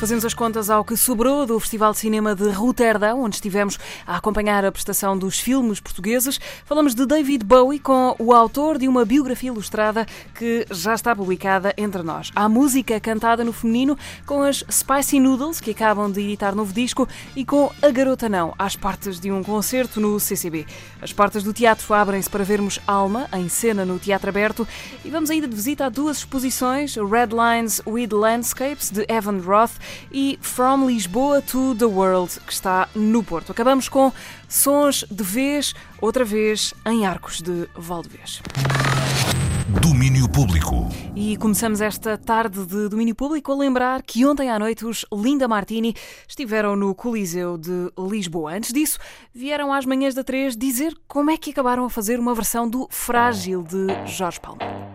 Fazemos as contas ao que sobrou do Festival de Cinema de Roterdão, onde estivemos a acompanhar a prestação dos filmes portugueses. Falamos de David Bowie com o autor de uma biografia ilustrada que já está publicada entre nós. Há música cantada no feminino com as Spicy Noodles, que acabam de editar novo disco, e com A Garota Não, às partes de um concerto no CCB. As portas do teatro abrem-se para vermos Alma, em cena no Teatro Aberto, e vamos ainda de visita a duas exposições, Red Lines with Landscapes, de Evan Roth, e From Lisboa to the World, que está no Porto. Acabamos com Sons de Vez, outra vez em Arcos de Valdevez. Domínio Público. E começamos esta tarde de domínio público a lembrar que ontem à noite os Linda Martini estiveram no Coliseu de Lisboa. Antes disso, vieram às manhãs da 3 dizer como é que acabaram a fazer uma versão do Frágil de Jorge Palma.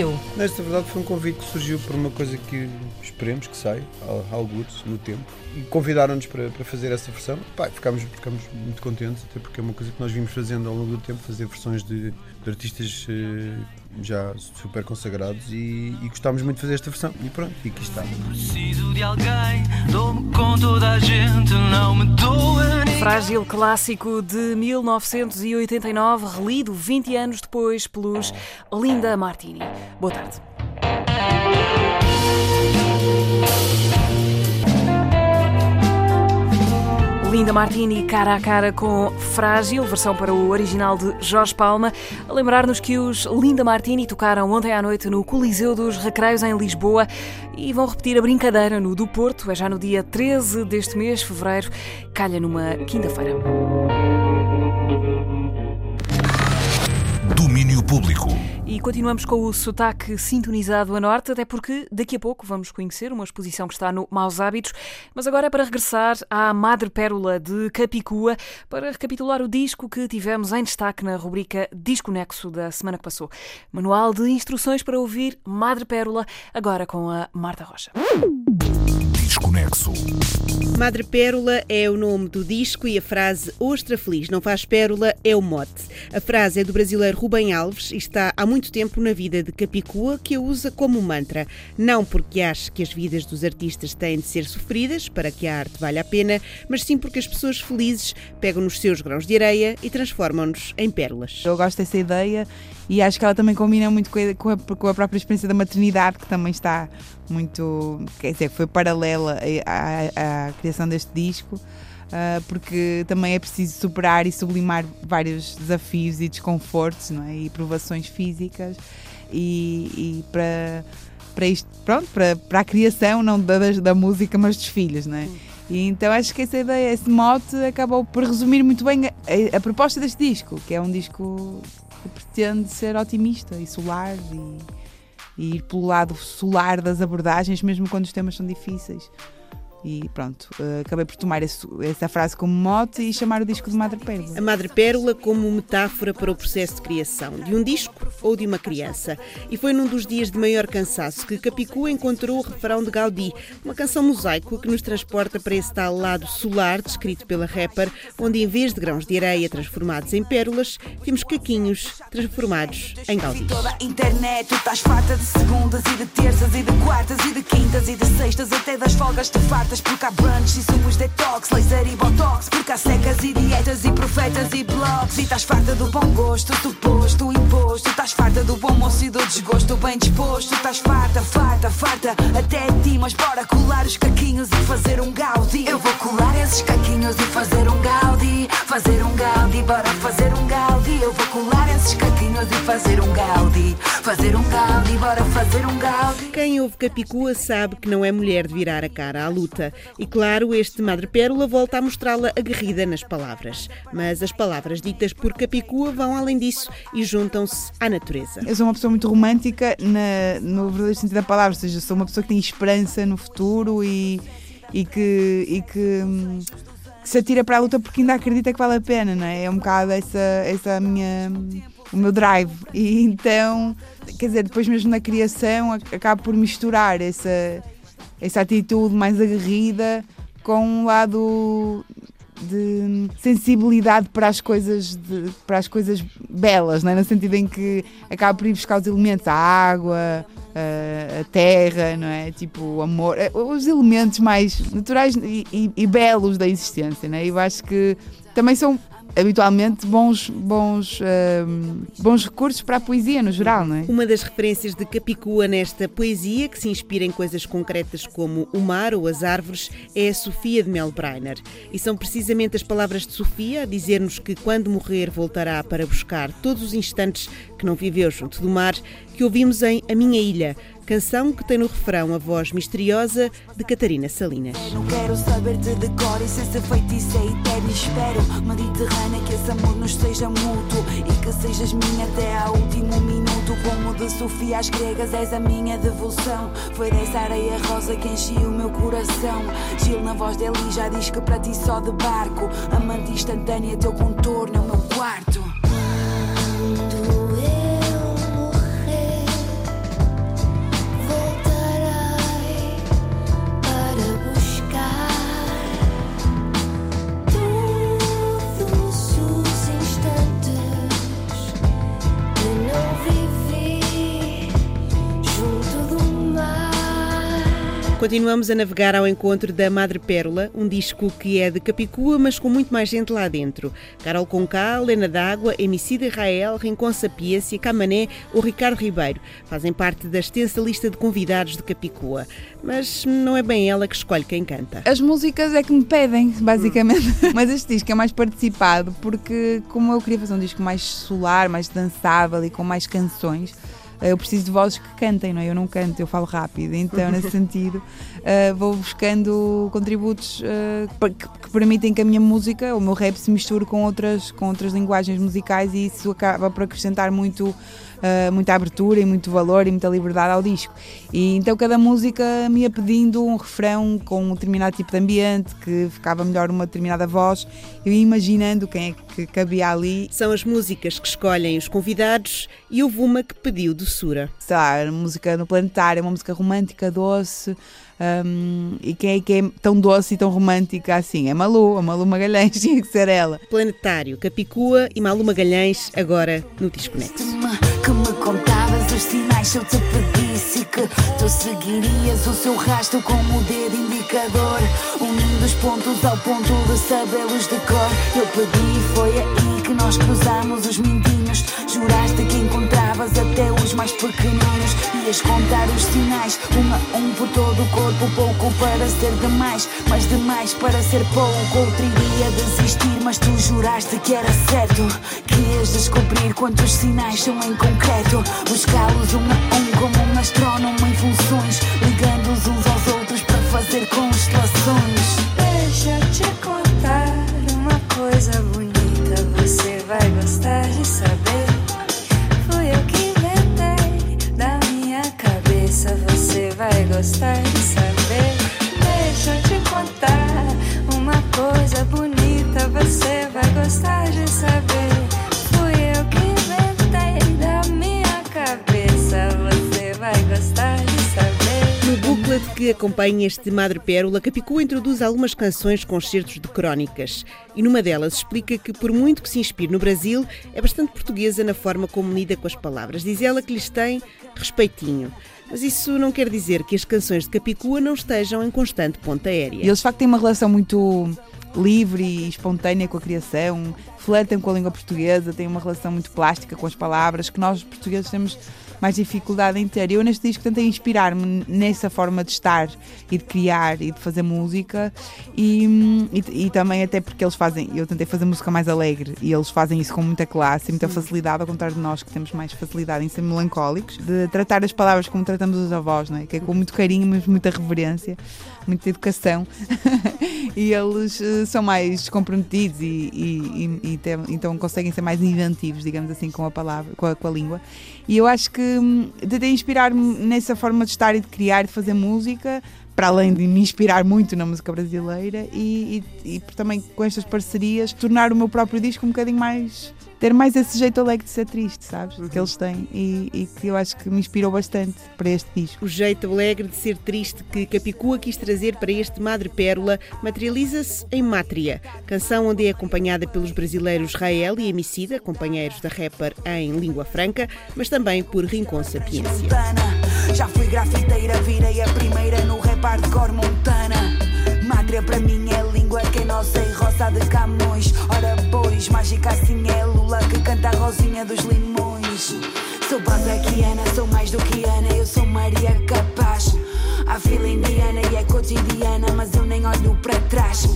Deu? Nesta verdade foi um convite que surgiu por uma coisa que esperemos que saia, algo no tempo. E convidaram-nos para, para fazer essa versão. Pá, ficámos, ficámos muito contentes, até porque é uma coisa que nós vimos fazendo ao longo do tempo, fazer versões de, de artistas eh, já super consagrados e, e gostámos muito de fazer esta versão. E pronto, e aqui está. Preciso de alguém, dou-me com toda a gente, não me doa Frágil clássico de 1989, relido 20 anos depois pelos Linda Martini. Boa tarde. Linda Martini cara a cara com Frágil, versão para o original de Jorge Palma. A lembrar-nos que os Linda Martini tocaram ontem à noite no Coliseu dos Recreios em Lisboa e vão repetir a brincadeira no do Porto. É já no dia 13 deste mês, fevereiro, calha numa quinta-feira. Domínio Público. E continuamos com o sotaque sintonizado a norte, até porque daqui a pouco vamos conhecer uma exposição que está no Maus Hábitos. Mas agora é para regressar à Madre Pérola de Capicua para recapitular o disco que tivemos em destaque na rubrica Disco Nexo da semana que passou. Manual de instruções para ouvir Madre Pérola, agora com a Marta Rocha. Desconexo. Madre Pérola é o nome do disco e a frase Ostra Feliz não faz pérola é o mote. A frase é do brasileiro Rubem Alves e está há muito tempo na vida de Capicua, que a usa como mantra. Não porque acha que as vidas dos artistas têm de ser sofridas para que a arte valha a pena, mas sim porque as pessoas felizes pegam nos seus grãos de areia e transformam-nos em pérolas. Eu gosto dessa ideia e acho que ela também combina muito com a, com a- própria experiência da maternidade, que também está muito. quer dizer, foi paralela à, à- à criação deste disco. ah, porque também é preciso superar e sublimar vários desafios e desconfortos não é? e provações físicas e, e para, para isto, pronto, para, para a criação não da, da música, mas dos filhos, não é? E então acho que essa ideia, esse mote, acabou por resumir muito bem a, a- proposta deste disco, que é um disco pretende ser otimista e solar e, e ir pelo lado solar das abordagens, mesmo quando os temas são difíceis. E pronto, eh, acabei por tomar esse- essa frase como mote e chamar o disco de Madre Pérola. A Madre Pérola como metáfora para o processo de criação de um disco ou de uma criança. E foi num dos dias de maior cansaço que Capicua encontrou o refrão de Gaudí, uma canção mosaico que nos transporta para esse tal lado solar descrito pela rapper, onde em vez de grãos de areia transformados em pérolas, temos caquinhos transformados em Gaudí. toda a internet, tu estás farta de segundas e de terças e de quartas e de quintas e de sextas, até das folgas te fartas, porque há brunch e sumos detox, laser e botox, porque há secas e dietas e profetas e blogs, e estás farta do bom gosto, suposto, imposto, estás farta do bom moço e do desgosto, bem disposto, estás farta, farta, farta, até ti, mas bora colar os caquinhos e fazer um gaudi. Eu vou colar esses caquinhos e fazer um gaudi, fazer um gaudi, bora fazer um gaudi. Eu vou colar esses caquinhos e fazer um gaudi. Fazer um gaudi, bora fazer um gaudi. Quem ouve Capicua sabe que não é mulher de virar a cara à luta. E claro, este Madre Pérola volta a mostrá-la aguerrida nas palavras. Mas as palavras ditas por Capicua vão além disso e juntam-se à natureza. Eu sou uma pessoa muito romântica na, no verdadeiro sentido da palavra, ou seja, sou uma pessoa que tem esperança no futuro e, e que. E que hum, que se atira para a luta porque ainda acredita que vale a pena, não é? É um bocado essa, essa minha, o meu drive. E então, quer dizer, depois mesmo na criação acabo por misturar essa, essa atitude mais aguerrida com um lado de sensibilidade para as coisas de, para as coisas belas, não é? no sentido em que acabo por ir buscar os elementos, a água, a, a terra, não é? Tipo, o amor, eh, os elementos mais naturais e, e, e belos da existência, não é? Eu acho que também são habitualmente bons, bons, uh, bons recursos para a poesia no geral, não é? Uma das referências de Capicua nesta poesia, que se inspira em coisas concretas como o mar ou as árvores, é a Sofia de Melbreiner. E são precisamente as palavras de Sofia a dizer-nos que quando morrer voltará para buscar todos os instantes que não viveu junto do mar, que ouvimos em A Minha Ilha, canção que tem no refrão a voz misteriosa de Catarina Salinas. Não quero saber-te de cor e sem ser feitiça é eterno. Espero Mediterrânea que esse amor nos seja mútuo E que sejas minha até ao último minuto. Como de Sofia às gregas és a minha devoção. Foi dessa areia rosa que enchia o meu coração. Gil na voz dele já diz que para ti só de barco. Amante instantânea teu contorno é o meu quarto Continuamos a navegar ao encontro da Madre Pérola, um disco que é de Capicua, mas com muito mais gente lá dentro. Carol Conká, Lena D'Água, Emicida Israel, Rincon Sapiência, Camané ou Ricardo Ribeiro fazem parte da extensa lista de convidados de Capicua. Mas não é bem ela que escolhe quem canta. As músicas é que me pedem, basicamente. Hum. mas este disco é mais participado porque, como eu queria fazer um disco mais solar, mais dançável e com mais canções eu preciso de vozes que cantem, não é? Eu não canto, eu falo rápido. Então, nesse sentido, uh, vou buscando contributos uh, que, que, permitem que a minha música, o meu rap, se misture com outras, com outras linguagens musicais e isso acaba por acrescentar muito uh, muita abertura e muito valor e muita liberdade ao disco. E então cada música me ia pedindo um refrão com um determinado tipo de ambiente, que ficava melhor uma determinada voz. Eu ia imaginando quem é que cabia ali. São as músicas que escolhem os convidados e houve uma que pediu doçura. Sei lá, música no planetário, uma música romântica, doce. Um, e quem é que é tão doce e tão romântica assim? É Malu, a Malu Magalhães tinha que ser ela. Planetário, Capicua e Malu Magalhães, agora no Disconnect. Eu te pedisse que tu seguirias o seu rastro com o dedo indicador, unindo os pontos ao ponto de sabê-los de cor. Eu pedi, foi aí que nós cruzamos os mindinhos. Juraste que encontravas até os mais pequeninos. Ias contar os sinais, um a um por todo o corpo. Pouco para ser demais, mas demais para ser pouco. Outro iria desistir, mas tu juraste que era certo. Que ias descobrir quantos sinais são em concreto. Buscá-los um a um como um astrónomo em funções. Ligando-os uns aos outros para fazer constelações. Deixa eu gostar de saber. Fui eu que inventei da minha cabeça. Você vai gostar de saber. Deixa eu te contar uma coisa bonita. Você vai gostar de saber. Que acompanha este Madre Pérola, Capicua introduz algumas canções com excertos de crónicas. E numa delas explica que, por muito que se inspire no Brasil, é bastante portuguesa na forma como lida com as palavras. Diz ela que lhes tem respeitinho. Mas isso não quer dizer que as canções de Capicua não estejam em constante ponta aérea. Eles de facto têm uma relação muito livre e espontânea com a criação, flertam com a língua portuguesa, têm uma relação muito plástica com as palavras que nós portugueses temos mais dificuldade em ter. Eu neste disco tentei inspirar-me nessa forma de estar e de criar e de fazer música e, e, e, também até porque eles fazem, eu tentei fazer música mais alegre e eles fazem isso com muita classe e muita facilidade, ao contrário de nós que temos mais facilidade em ser melancólicos, de tratar as palavras como tratamos os avós, não é? que é com muito carinho, mas muita reverência, muita educação e eles uh, são mais comprometidos e, e, e tem, então conseguem ser mais inventivos, digamos assim, com a palavra, com a, com a língua. E eu acho que hum, tentei inspirar-me nessa forma de estar e de criar de fazer música, para além de me inspirar muito na música brasileira e, e, e também com estas parcerias tornar o meu próprio disco um bocadinho mais ter mais esse jeito alegre de ser triste, sabes? Que eles têm e, e, que eu acho que me inspirou bastante para este disco. O jeito alegre de ser triste que Capicua quis trazer para este Madre Pérola materializa-se em Mátria, canção onde é acompanhada pelos brasileiros Rael e Emicida, companheiros da rapper em língua franca, mas também por Rincon Sapiência. Já fui grafiteira, virei a primeira no rap hardcore montana. Mátria para mim é língua que não sei roça de Camões. Ora, pois, mágica assim é Lula que canta a rosinha dos limões. Sou bazaquiana, sou mais do que Ana, eu sou Maria Capaz. A fila indiana e é cotidiana, mas eu nem olho para trás.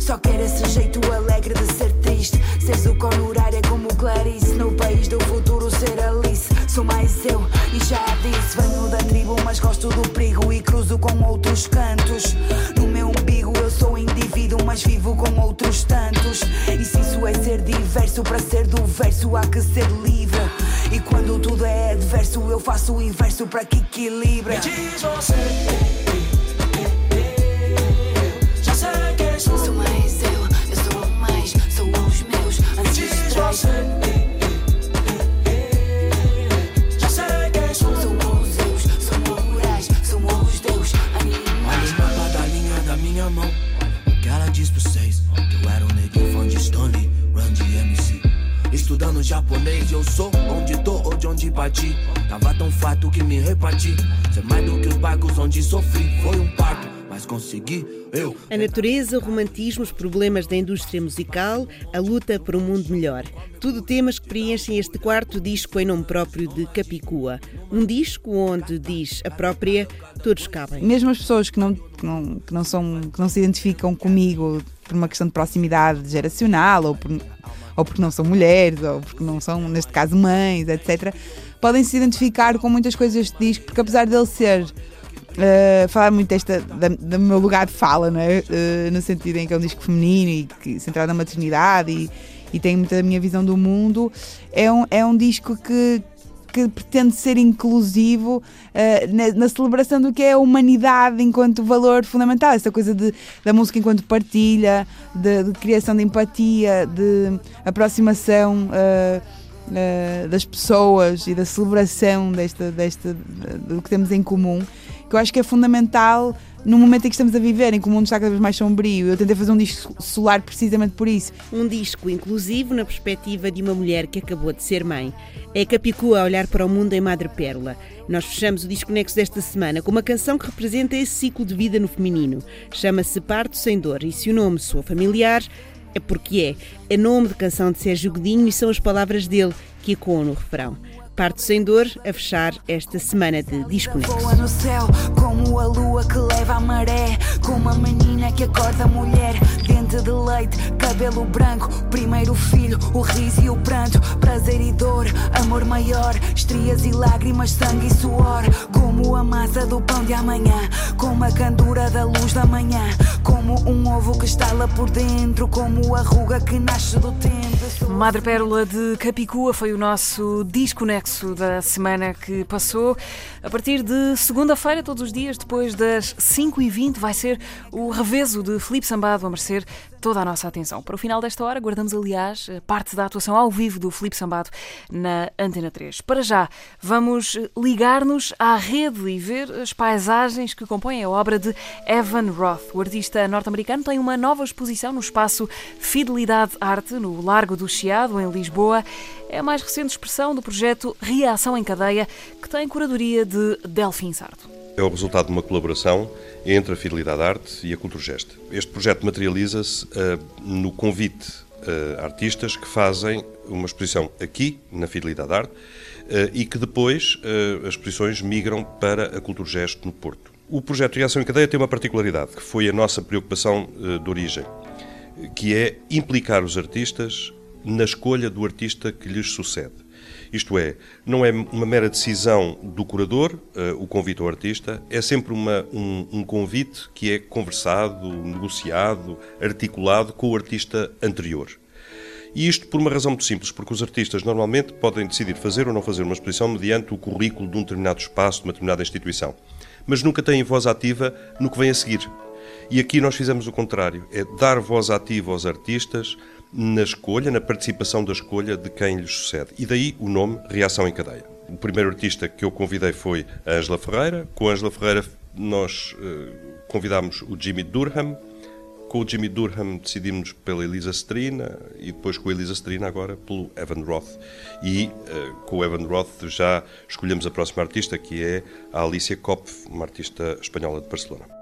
Só quero esse jeito alegre de ser triste. Seres o é como Clarice. No país do futuro, ser Alice. Sou mais eu e já disse. Venho da tribo, mas gosto do perigo e cruzo com outros cantos. No meu umbigo, eu sou indivíduo, mas vivo com outros tantos. E se isso é ser diverso, para ser do verso há que ser livre. E quando tudo é adverso, eu faço o inverso para que equilibre. Diz você. Já sei quem sou. Sou mais eu, eu sou mais, sou os meus ancestrais. Já Estudando japonês, eu sou onde tô ou de onde parti. Tava tão fato que me reparti. Ser mais do que os barcos onde sofri. Foi um parto, mas consegui. Eu. A natureza, o romantismo, os problemas da indústria musical, a luta por um mundo melhor. Tudo temas que preenchem este quarto disco em nome próprio de Capicua. Um disco onde, diz a própria, todos cabem. Mesmo as pessoas que não, que não, que não, são, que não se identificam comigo por uma questão de proximidade geracional ou, por, ou porque não são mulheres ou porque não são, neste caso, mães, etc., podem se identificar com muitas coisas deste disco, porque apesar dele ser Uh, falar muito desta, da, do meu lugar de fala, não é? Uh, no sentido em que é um disco feminino e que, centrado na maternidade e, e tem muita da minha visão do mundo. É um, é um disco que, que pretende ser inclusivo uh, na, na, celebração do que é a humanidade enquanto valor fundamental, essa coisa de, da música enquanto partilha, de, de criação de empatia, de aproximação. Uh, das pessoas e da celebração desta, desta, do que temos em comum, que eu acho que é fundamental no momento em que estamos a viver, em que o mundo está cada vez mais sombrio. Eu tentei fazer um disco solar precisamente por isso. Um disco inclusivo na perspectiva de uma mulher que acabou de ser mãe. É Capicua a olhar para o mundo em Madre Pérola. Nós fechamos o Disco Nexo desta semana com uma canção que representa esse ciclo de vida no feminino. Chama-se Parto Sem Dor e se o nome soa familiar, é porque é. É nome de canção de Sérgio Godinho e são as palavras dele que ecoam no refrão. Parto sem dor a fechar esta semana de Disco Nexo. Voa no céu como a lua que leva a maré, como a menina que acorda mulher, dente de leite, cabelo branco, primeiro filho, o riso e o pranto, prazer e dor, amor maior, estrias e lágrimas, sangue e suor, como a massa do pão de amanhã, como a candura da luz da manhã, como um ovo que estala por dentro, como a ruga que nasce do tempo. Madre Pérola de Capicua foi o nosso Disco Nexo da semana que passou. A partir de segunda-feira, todos os dias, depois das 5h20, vai ser o revezo de Felipe Sambado a merecer toda a nossa atenção. Para o final desta hora, guardamos, aliás, parte da atuação ao vivo do Felipe Sambado na Antena 3. Para já, vamos ligar-nos à rede e ver as paisagens que compõem a obra de Evan Roth. O artista norte-americano tem uma nova exposição no espaço Fidelidade Arte, no Largo do Chiado, em Lisboa. É a mais recente expressão do projeto Reação em Cadeia, que tem curadoria de Delfim Sardo. é o resultado de uma colaboração entre a Fidelidade Arte e a Culturgest. Este projeto materializa-se uh, no convite uh, a artistas que fazem uma exposição aqui, na Fidelidade Arte, uh, e que depois as exposições migram para a Culturgest no Porto. O projeto Reação em Cadeia tem uma particularidade, que foi a nossa preocupação de origem, que é implicar os artistas na escolha do artista que lhes sucede. Isto é, não é uma mera decisão do curador, uh, o convite ao artista, é sempre uma, um, um, convite que é conversado, negociado, articulado com o artista anterior. E isto por uma razão muito simples, porque os artistas normalmente podem decidir fazer ou não fazer uma exposição mediante o currículo de um determinado espaço, de uma determinada instituição, mas nunca têm voz ativa no que vem a seguir. E aqui nós fizemos o contrário, é dar voz ativa aos artistas na escolha, na participação da escolha de quem lhes sucede. E daí o nome Reação em Cadeia. O primeiro artista que eu convidei foi a Angela Ferreira. Com a Angela Ferreira nós uh, convidámos o Jimmy Durham. Com o Jimmy Durham decidimos pela Elisa Strina e depois com a Elisa Strina agora pelo Evan Roth. E uh, com o Evan Roth já escolhemos a próxima artista que é a Alicia Kopf, uma artista espanhola de Barcelona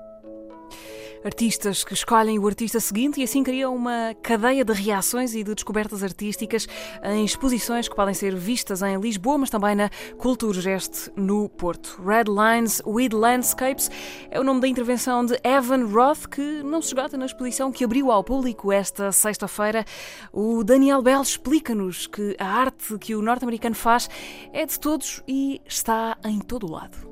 artistas que escolhem o artista seguinte e assim criam uma cadeia de reações e de descobertas artísticas em exposições que podem ser vistas em Lisboa, mas também na Culturgest no Porto. Red Lines with Landscapes é o nome da intervenção de Evan Roth, que não se esgota na exposição que abriu ao público esta sexta-feira. O Daniel Bell explica-nos que a arte que o norte-americano faz é de todos e está em todo o lado.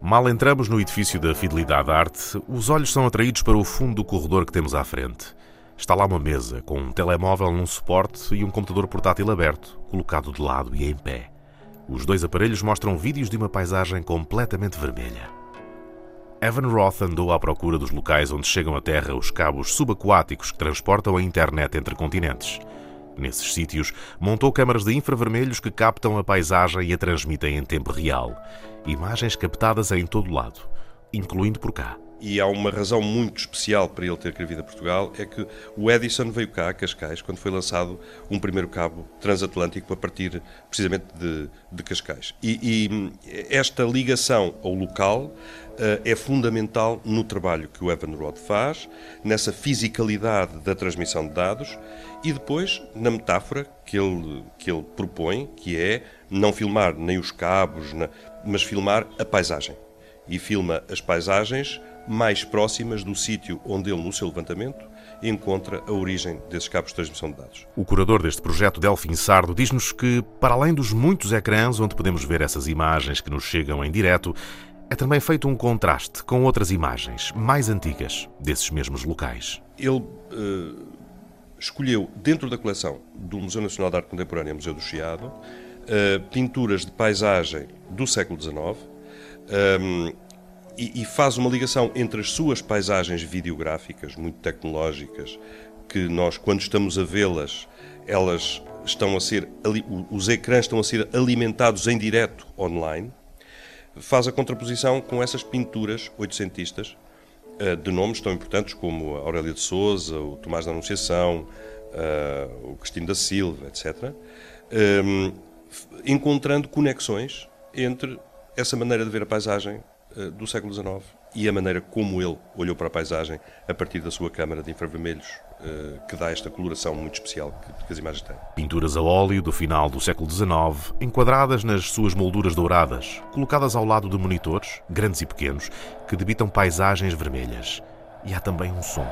Mal entramos no edifício da Fidelidade Arte, os olhos são atraídos para o fundo do corredor que temos à frente. Está lá uma mesa, com um telemóvel num suporte e um computador portátil aberto, colocado de lado e em pé. Os dois aparelhos mostram vídeos de uma paisagem completamente vermelha. Evan Roth andou à procura dos locais onde chegam à Terra os cabos subaquáticos que transportam a internet entre continentes. Nesses sítios, montou câmaras de infravermelhos que captam a paisagem e a transmitem em tempo real. Imagens captadas em todo lado, incluindo por cá. E há uma razão muito especial para ele ter querido a Portugal, é que o Edison veio cá a Cascais quando foi lançado um primeiro cabo transatlântico a partir precisamente de, de Cascais. E, e esta ligação ao local Uh, é fundamental no trabalho que o Evan Roth faz, nessa fisicalidade da transmissão de dados e depois na metáfora que ele, que ele propõe, que é não filmar nem os cabos, mas filmar a paisagem. E filma as paisagens mais próximas do sítio onde ele, no seu levantamento, encontra a origem desses cabos de transmissão de dados. O curador deste projeto, Delfim Sardo, diz-nos que, para além dos muitos ecrãs onde podemos ver essas imagens que nos chegam em direto, é também feito um contraste com outras imagens mais antigas desses mesmos locais. Ele uh, escolheu, dentro da coleção do Museu Nacional de Arte Contemporânea, Museu do Chiado, uh, pinturas de paisagem do século XIX um, ehm, e, e, faz uma ligação entre as suas paisagens videográficas, muito tecnológicas, que nós, quando estamos a vê-las, elas estão a ser, os ecrãs estão a ser alimentados em direto online, faz a contraposição com essas pinturas oitocentistas eh, de nomes tão importantes como Aurélia de Souza, o Tomás da Anunciação, eh, o Cristino da Silva, etc., encontrando conexões entre essa maneira de ver a paisagem eh, do século XIX e a maneira como ele olhou para a paisagem a partir da sua câmara de infravermelhos, eh, que dá esta coloração muito especial que, as imagens têm. Pinturas a óleo do final do século XIX, enquadradas nas suas molduras douradas, colocadas ao lado de monitores, grandes e pequenos, que debitam paisagens vermelhas. E há também um som.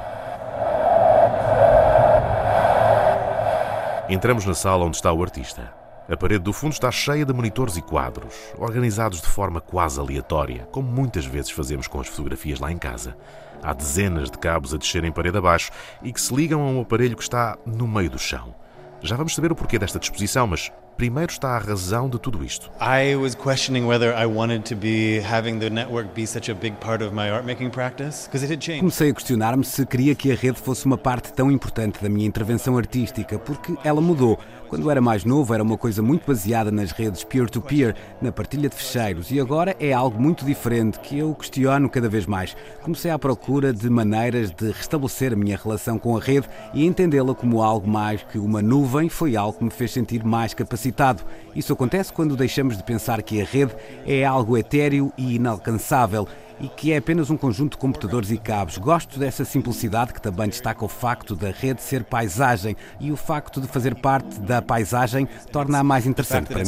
Entramos na sala onde está o artista. A parede do fundo está cheia de monitores e quadros, organizados de forma quase aleatória, como muitas vezes fazemos com as fotografias lá em casa. Há dezenas de cabos a descerem parede abaixo e que se ligam a um aparelho que está no meio do chão. Já vamos saber o porquê desta disposição, mas primeiro está a razão de tudo isto. I was questioning whether I wanted to be having the network be such a big part of my art making practice because it had changed. Comecei a questionar-me se queria que a rede fosse uma parte tão importante da minha intervenção artística, porque ela mudou. Quando era mais novo, era uma coisa muito baseada nas redes peer-to-peer, -peer, na partilha de fecheiros, e agora é algo muito diferente que eu questiono cada vez mais. Comecei à procura de maneiras de restabelecer a minha relação com a rede e entendê-la como algo mais que uma nuvem foi algo que me fez sentir mais capacitado. Isso acontece quando deixamos de pensar que a rede é algo etéreo e inalcançável e que é apenas um conjunto de computadores e cabos. Gosto dessa simplicidade que também destaca o facto da rede ser paisagem e o facto de fazer parte da paisagem torna-a mais interessante para mim.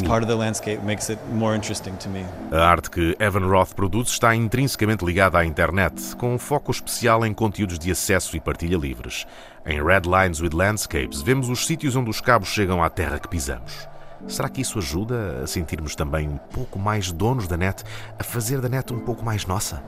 A arte que Evan Roth produz está intrinsecamente ligada à internet, com um foco especial em conteúdos de acesso e partilha livres. Em Red Lines with Landscapes, vemos os sítios onde os cabos chegam à terra que pisamos. Será que isso ajuda a sentirmos também um pouco mais donos da net, a fazer da net um pouco mais nossa?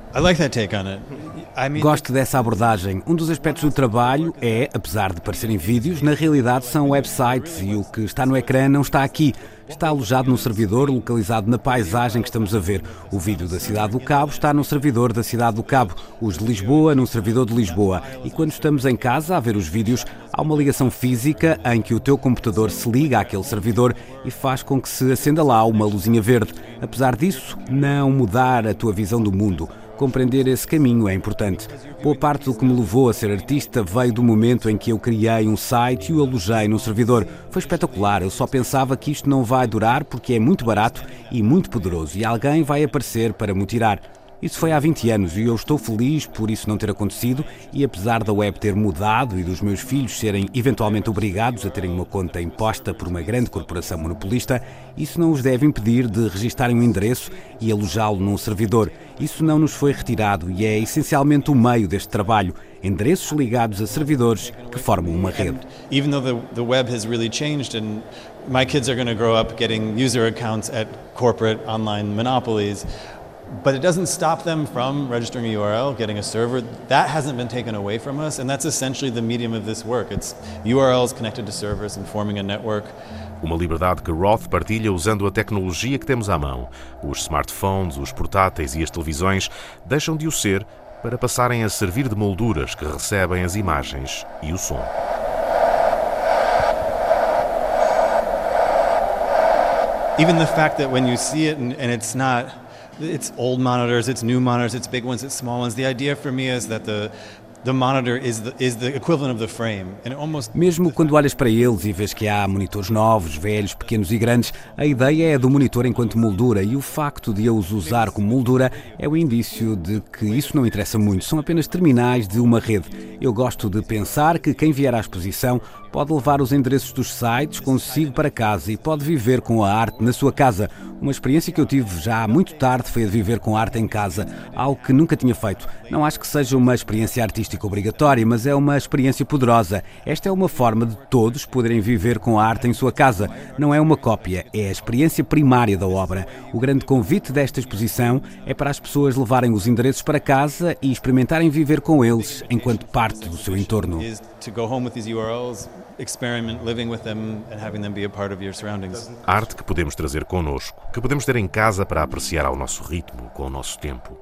Gosto dessa abordagem. Um dos aspectos do trabalho é, apesar de parecerem vídeos, na realidade são websites e o que está no ecrã não está aqui está alojado num servidor localizado na paisagem que estamos a ver. O vídeo da cidade do Cabo está num servidor da cidade do Cabo, os de Lisboa num servidor de Lisboa. E quando estamos em casa a ver os vídeos, há uma ligação física em que o teu computador se liga àquele servidor e faz com que se acenda lá uma luzinha verde. Apesar disso, não mudar a tua visão do mundo. Compreender esse caminho é importante. Boa parte do que me levou a ser artista veio do momento em que eu criei um site e o alojei num servidor. Foi espetacular, eu só pensava que isto não vai durar porque é muito barato e muito poderoso e alguém vai aparecer para me tirar. Isso foi há 20 anos e eu estou feliz por isso não ter acontecido e apesar da web ter mudado e dos meus filhos serem eventualmente obrigados a terem uma conta imposta por uma grande corporação monopolista, isso não os deve impedir de registarem um endereço e alojá-lo num servidor. Isso não nos foi retirado e é essencialmente o meio deste trabalho. Endereços ligados a servidores que formam uma rede. Even though the, web has really changed and my kids are going to grow up getting user accounts at corporate online monopolies, but it doesn't stop them from registering a URL, getting a server. That hasn't been taken away from us, and that's essentially the medium of this work. It's URLs connected to servers and forming a network. Uma liberdade que Roth partilha usando a tecnologia que temos à mão. Os smartphones, os portáteis e as televisões deixam de o ser para passarem a servir de molduras que recebem as imagens e o som. Even the fact that when you see it and, and it's not it's old monitors, it's new monitors, it's big ones, it's small ones. The idea for me is that the the monitor is the, is the equivalent of the frame. And almost Mesmo quando olhas para eles e vês que há monitores novos, velhos, pequenos e grandes, a ideia é do monitor enquanto moldura e o facto de eu os usar como moldura é o indício de que isso não interessa muito, são apenas terminais de uma rede. Eu gosto de pensar que quem vier à exposição pode levar os endereços dos sites consigo para casa e pode viver com a arte na sua casa. Uma experiência que eu tive já muito tarde foi a de viver com arte em casa, algo que nunca tinha feito. Não acho que seja uma experiência artística obrigatória, mas é uma experiência poderosa. Esta é uma forma de todos poderem viver com a arte em sua casa. Não é uma cópia, é a experiência primária da obra. O grande convite desta exposição é para as pessoas levarem os endereços para casa e experimentarem viver com eles enquanto parte do seu entorno. Arte que podemos trazer connosco, que podemos ter em casa para apreciar ao nosso ritmo, com o nosso tempo.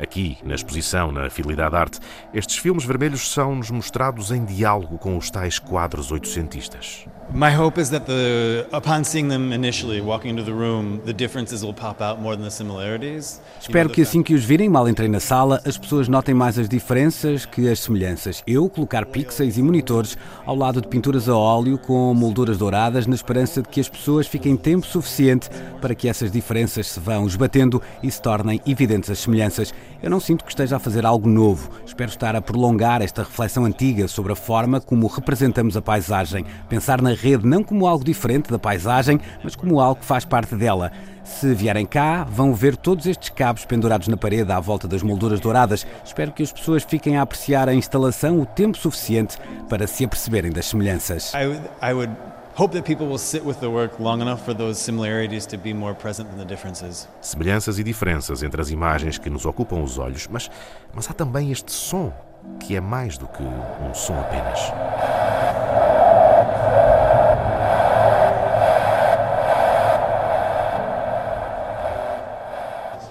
Aqui, na exposição, na Fidelidade Arte, estes filmes vermelhos são-nos mostrados em diálogo com os tais quadros oitocentistas. My hope is that the upon seeing them initially walking into the room, the differences will pop out more than the similarities. Espero que assim que os virem, mal entrem na sala, as pessoas notem mais as diferenças que as semelhanças. Eu colocar pixels e monitores ao lado de pinturas a óleo com molduras douradas na esperança de que as pessoas fiquem tempo suficiente para que essas diferenças se vão esbatendo e se tornem evidentes as semelhanças. Eu não sinto que esteja a fazer algo novo. Espero estar a prolongar esta reflexão antiga sobre a forma como representamos a paisagem, pensar na rede não como algo diferente da paisagem, mas como algo que faz parte dela. Se vierem cá, vão ver todos estes cabos pendurados na parede à volta das molduras douradas. Espero que as pessoas fiquem a apreciar a instalação o tempo suficiente para se aperceberem das semelhanças. I would, I would hope that people will sit with the work long enough for those similarities to be more present than the differences. Semelhanças e diferenças entre as imagens que nos ocupam os olhos, mas, mas há também este som, que é mais do que um som apenas.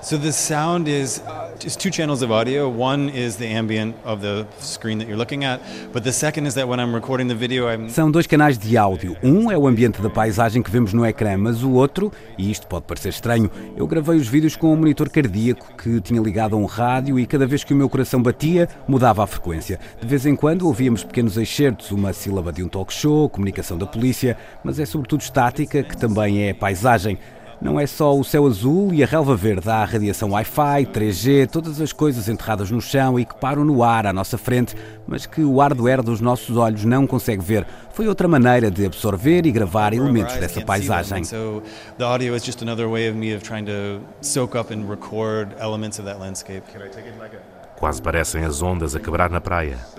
So the sound is is two channels of audio. One is the ambient of the screen that you're looking at, but the second is that when I'm recording the video, I'm São dois canais de áudio. Um é o ambiente da paisagem que vemos no ecrã, mas o outro, e isto pode parecer estranho, eu gravei os vídeos com um monitor cardíaco que tinha ligado a um rádio e cada vez que o meu coração batia, mudava a frequência. De vez em quando ouvíamos pequenos excertos, uma sílaba de um talk show, comunicação da polícia, mas é sobretudo estática, que também é paisagem. Não é só o céu azul e a relva verde, há a radiação Wi-Fi, 3G, todas as coisas enterradas no chão e que param no ar à nossa frente, mas que o hardware dos nossos olhos não consegue ver. Foi outra maneira de absorver e gravar elementos dessa paisagem. So the audio is just another way of me of trying to soak up and record elements of that landscape. Can I take it like a Quase parecem as ondas a quebrar na praia.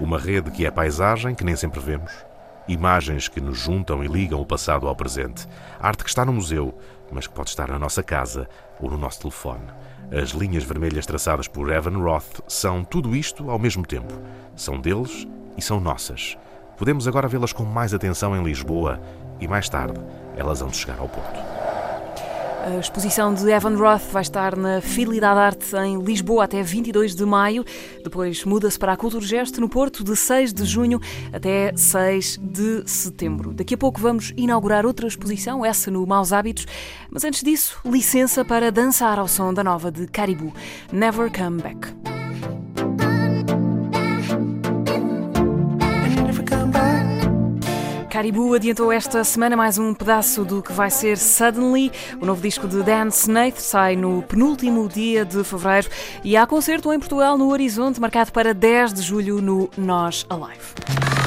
Uma rede que é paisagem que nem sempre vemos. Imagens que nos juntam e ligam o passado ao presente. Arte que está no museu, mas que pode estar na nossa casa ou no nosso telefone. As linhas vermelhas traçadas por Evan Roth são tudo isto ao mesmo tempo. São deles e são nossas. Podemos agora vê-las com mais atenção em Lisboa e mais tarde elas de chegar ao Porto. A exposição de Evan Roth vai estar na Fidelidade Arte em Lisboa até 22 de maio. Depois muda-se para a Cultura Gesto no Porto de 6 de junho até 6 de setembro. Daqui a pouco vamos inaugurar outra exposição, essa no Maus Hábitos. Mas antes disso, licença para dançar ao som da nova de Caribou, Never Come Back. Caribou adiantou esta semana mais um pedaço do que vai ser Suddenly. O novo disco de Dan Snaith sai no penúltimo dia de fevereiro e há concerto em Portugal no Horizonte, marcado para 10 de julho no Nós Alive.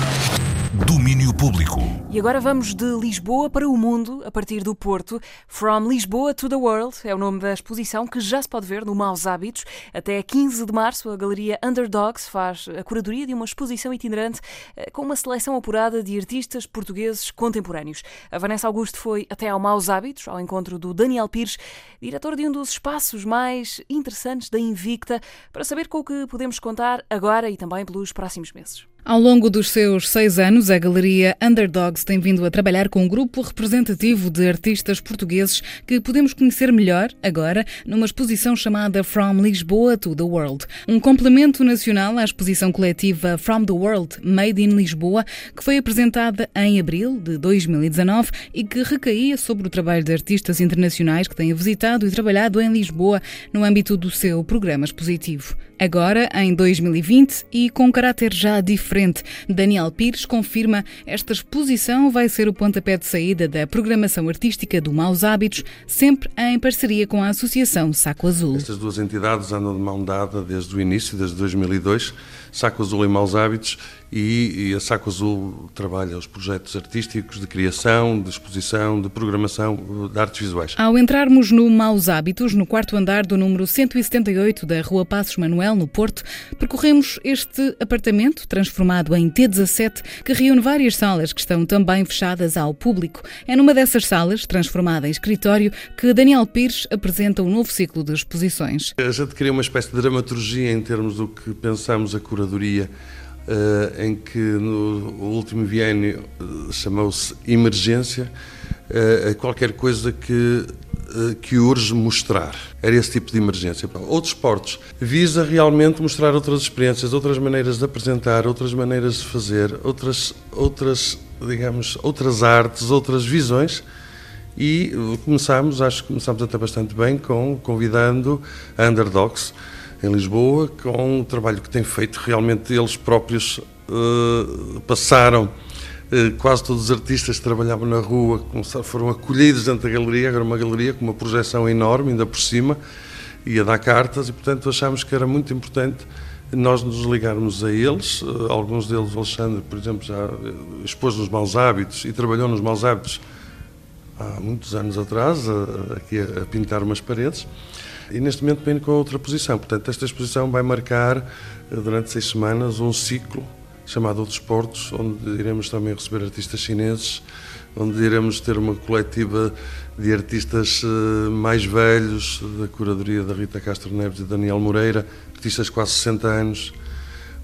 Domínio Público. E agora vamos de Lisboa para o mundo, a partir do Porto. From Lisboa to the World é o nome da exposição que já se pode ver no Maus Hábitos. Até 15 de março, a Galeria Underdogs faz a curadoria de uma exposição itinerante eh, com uma seleção apurada de artistas portugueses contemporâneos. A Vanessa Augusto foi até ao Maus Hábitos, ao encontro do Daniel Pires, diretor de um dos espaços mais interessantes da Invicta, para saber com o que podemos contar agora e também pelos próximos meses. Ao longo dos seus seis anos, a Galeria Underdogs tem vindo a trabalhar com um grupo representativo de artistas portugueses que podemos conhecer melhor agora numa exposição chamada From Lisboa to the World. Um complemento nacional à exposição coletiva From the World Made in Lisboa, que foi apresentada em abril de 2019 e que recaía sobre o trabalho de artistas internacionais que têm visitado e trabalhado em Lisboa no âmbito do seu programa expositivo. Agora, em 2020 e com caráter já diferente, Daniel Pires confirma esta exposição vai ser o pontapé de saída da programação artística do Maus Hábitos, sempre em parceria com a Associação Saco Azul. Estas duas entidades andam de mão dada desde o início, desde 2002, Saco Azul e Maus Hábitos, e, e, a Saco Azul trabalha os projetos artísticos de criação, de exposição, de programação de artes visuais. Ao entrarmos no Maus Hábitos, no quarto andar do número 178 da Rua Passos Manuel, no Porto, percorremos este apartamento transformado em T17 que reúne várias salas que estão também fechadas ao público. É numa dessas salas, transformada em escritório, que Daniel Pires apresenta um novo ciclo de exposições. A gente cria uma espécie de dramaturgia em termos do que pensamos a curadoria Uh, em que no último biênio uh, chamou-se emergência, uh, qualquer coisa que, que urge mostrar. Era esse tipo de emergência. Outros esportes visa realmente mostrar outras experiências, outras maneiras de apresentar, outras maneiras de fazer, outras, outras digamos, outras artes, outras visões. E começámos, acho que começámos até bastante bem, com convidando Underdogs, em Lisboa, com um trabalho que têm feito. Realmente eles próprios uh, passaram, uh, quase todos os artistas que trabalhavam na rua foram acolhidos dentro da galeria, agora uma galeria com uma projeção enorme, ainda por cima, e a dar cartas, e portanto achámos que era muito importante nós nos ligarmos a eles. Uh, alguns deles, o Alexandre, por exemplo, já expôs nos maus hábitos e trabalhou nos maus hábitos há muitos anos atrás, aqui a pintar umas paredes e neste momento vem com outra posição. Portanto, esta exposição vai marcar eh, durante seis semanas um ciclo chamado Outros Portos, onde iremos também receber artistas chineses, onde iremos ter uma coletiva de artistas eh, mais velhos, da curadoria da Rita Castro Neves e Daniel Moreira, artistas de quase 60 anos,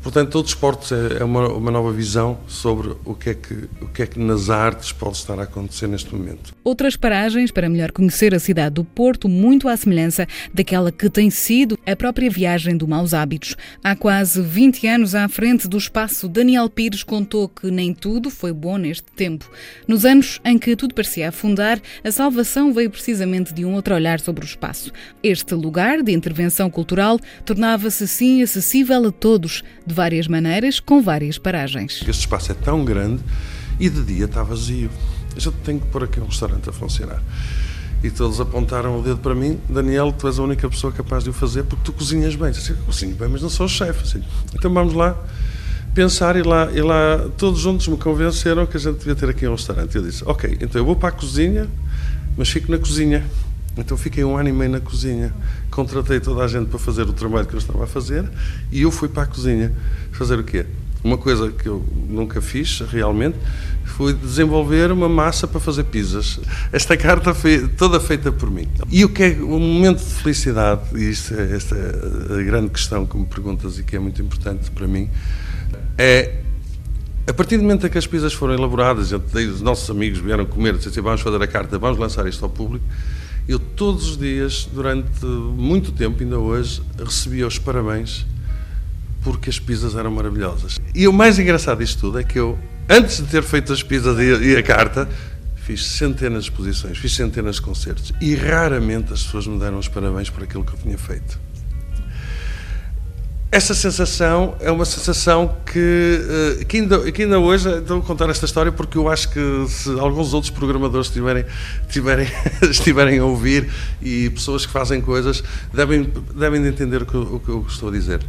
Portanto, todo desporto é, é uma, uma, nova visão sobre o que, é que, o que é que nas artes pode estar a acontecer neste momento. Outras paragens para melhor conhecer a cidade do Porto, muito à semelhança daquela que tem sido a própria viagem do Maus Hábitos. Há quase 20 anos à frente do espaço, Daniel Pires contou que nem tudo foi bom neste tempo. Nos anos em que tudo parecia afundar, a salvação veio precisamente de um outro olhar sobre o espaço. Este lugar de intervenção cultural tornava-se assim acessível a todos, de várias maneiras, com várias paragens. Este espaço é tão grande e de dia está vazio. A gente tem que pôr aqui um restaurante a funcionar. E todos apontaram o dedo para mim. Daniel, tu és a única pessoa capaz de o fazer porque tu cozinhas bem. Eu disse, cozinho bem, mas não sou chefe. Assim. Então vamos lá pensar e lá, e lá todos juntos me convenceram que a gente devia ter aqui um restaurante. Eu disse, ok, então eu vou para a cozinha, mas fico na cozinha. Então fiquei um ano e meio na cozinha. Contratei toda a gente para fazer o trabalho que eu estava a fazer e eu fui para a cozinha. Fazer o quê? Uma coisa que eu nunca fiz realmente foi desenvolver uma massa para fazer pizzas. Esta carta foi toda feita por mim. E o que é um momento de felicidade, e isto é, esta é a grande questão que me perguntas e que é muito importante para mim, é a partir do momento em que as pizzas foram elaboradas, os nossos amigos vieram comer, disseram assim, vamos fazer a carta, vamos lançar isto ao público, eu todos os dias, durante muito tempo, ainda hoje, recebia os parabéns porque as pizzas eram maravilhosas. E o mais engraçado disto tudo é que eu, antes de ter feito as pizzas e a carta, fiz centenas de exposições, fiz centenas de concertos e raramente as pessoas me deram os parabéns por aquilo que eu tinha feito. Essa sensação é uma sensação que, eh, que, ainda, que ainda hoje, estou a contar esta história porque eu acho que se alguns outros programadores estiverem, estiverem, estiverem a ouvir e pessoas que fazem coisas, devem, devem entender o que, o que eu estou a dizer.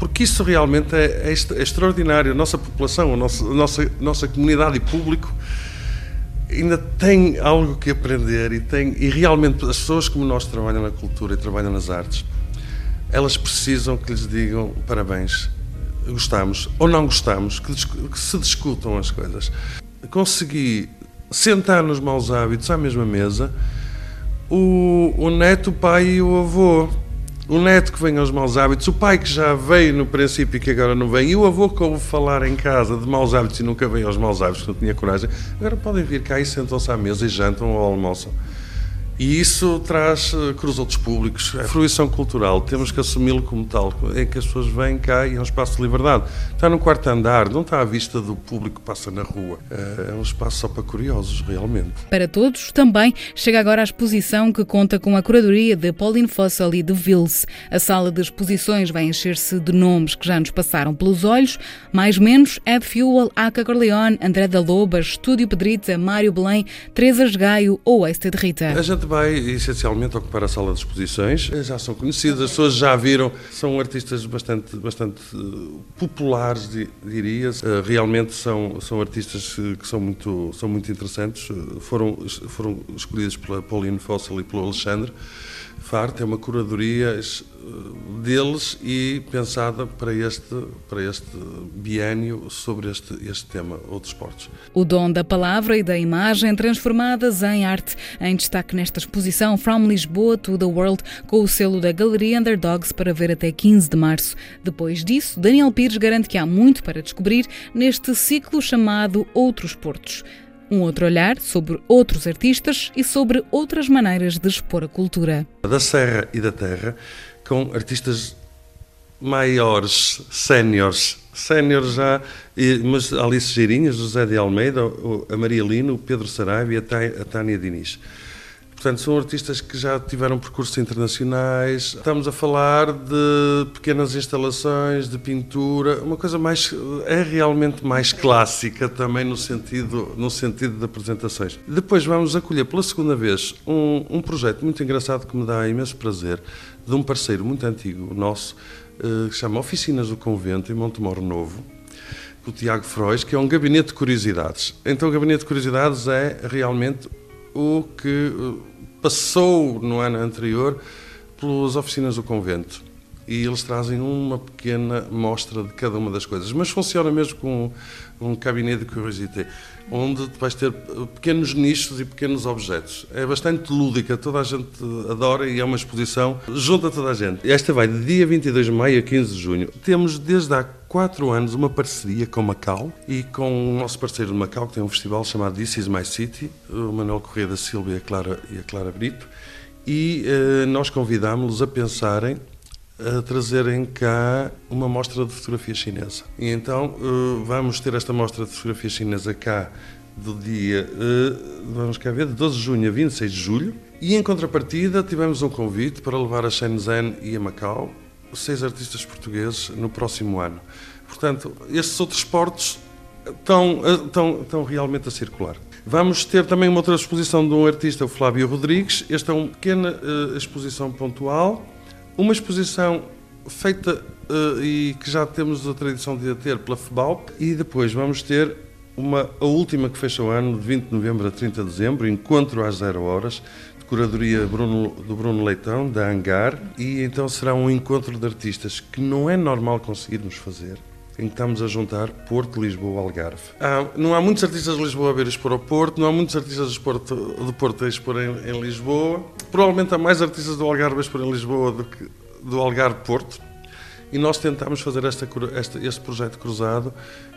Porque isso realmente é, é, é extraordinário. A nossa população, a nossa, a nossa, a nossa comunidade e público ainda tem algo que aprender e, tem, e realmente as pessoas como nós trabalham na cultura e trabalham nas artes elas precisam que lhes digam parabéns, gostamos ou não gostamos, que, que se discutam as coisas. Consegui sentar nos maus hábitos à mesma mesa o, o neto, o pai e o avô. O neto que vem aos maus hábitos, o pai que já veio no princípio e que agora não vem, e o avô que ouve falar em casa de maus hábitos e nunca veio aos maus hábitos, não tinha coragem, agora podem vir cá e sentam-se à mesa e jantam ou almoçam. E isso traz, eh, cruza outros públicos, é fruição cultural, temos que assumi-lo como tal, em que as pessoas vêm cá e é um espaço de liberdade. Está no quarto andar, não está à vista do público que passa na rua. Eh, é um espaço só para curiosos, realmente. Para todos, também chega agora a exposição que conta com a curadoria de Pauline Fossel e de Vils. A sala de exposições vai encher-se de nomes que já nos passaram pelos olhos, mais menos Ed Fuel, Aca Corleone, André da Loba, Estúdio Pedrita, Mário Belém, Teresa Gaio ou Wasted Rita. Vai essencialmente ocupar a sala de exposições. Já são conhecidas, as pessoas já viram, são artistas bastante, bastante uh, populares, diria. Uh, realmente são, são artistas que são muito, são muito interessantes. Foram, foram escolhidos pela Pauline Fossil e pelo Alexandre. É uma curadoria deles e pensada para este, para este biênio sobre este, este tema, outros esportes. O dom da palavra e da imagem transformadas em arte, em destaque nesta exposição From Lisboa to the World, com o selo da Galeria Underdogs para ver até 15 de março. Depois disso, Daniel Pires garante que há muito para descobrir neste ciclo chamado Outros Portos um outro olhar sobre outros artistas e sobre outras maneiras de expor a cultura. Da Serra e da Terra com artistas maiores, séniores, séniores já, mas Alice Geirinhas, José de Almeida, a Maria Lino, o Pedro Saraiva e a Tânia Diniz. Portanto, são artistas que já tiveram percursos internacionais. Estamos a falar de pequenas instalações, de pintura, uma coisa mais é realmente mais clássica também no sentido no sentido de apresentações. Depois vamos acolher pela segunda vez um, um projeto muito engraçado que me dá imenso prazer de um parceiro muito antigo nosso eh, que chama Oficinas do Convento em Montemor Novo o Tiago Frois, que é um gabinete de curiosidades. Então, o gabinete de curiosidades é realmente o que passou no ano anterior pelas oficinas do convento e eles trazem uma pequena mostra de cada uma das coisas. Mas funciona mesmo com um gabinete de curiosité, onde vais ter pequenos nichos e pequenos objetos. É bastante lúdica, toda a gente adora e é uma exposição junto a toda a gente. Esta vai de dia 22 de maio a 15 de junho. Temos desde há quatro anos uma parceria com Macau e com o nosso parceiro de Macau, que tem um festival chamado This Is My City, o Manuel Correia da Silva e a Clara, e a Clara Brito, e uh, nós convidámos-los a pensarem a trazerem cá uma mostra de fotografia chinesa. E então uh, vamos ter esta mostra de fotografia chinesa cá do dia, uh, vamos cá ver, de 12 de junho a 26 de julho. E em contrapartida tivemos um convite para levar a Shenzhen e a Macau seis artistas portugueses no próximo ano. Portanto, estes outros portos estão, estão, estão realmente a circular. Vamos ter também uma outra exposição de um artista, o Flávio Rodrigues. Esta é uma pequena exposição pontual uma exposição feita uh, e que já temos a tradição de a ter pela FEBAL e depois vamos ter uma, a última que fecha o ano, de 20 de novembro a 30 de dezembro, encontro às zero horas, de curadoria Bruno, do Bruno Leitão, da Hangar, e então será um encontro de artistas que não é normal conseguirmos fazer, em que estamos a juntar Porto, Lisboa, Algarve. Há, não há muitos artistas de Lisboa a ver expor ao Porto, não há muitos artistas de Porto, de Porto a expor em, em Lisboa. Provavelmente há mais artistas do Algarve a expor em Lisboa do que do Algarve Porto. E nós tentámos fazer esta, este, este projeto cruzado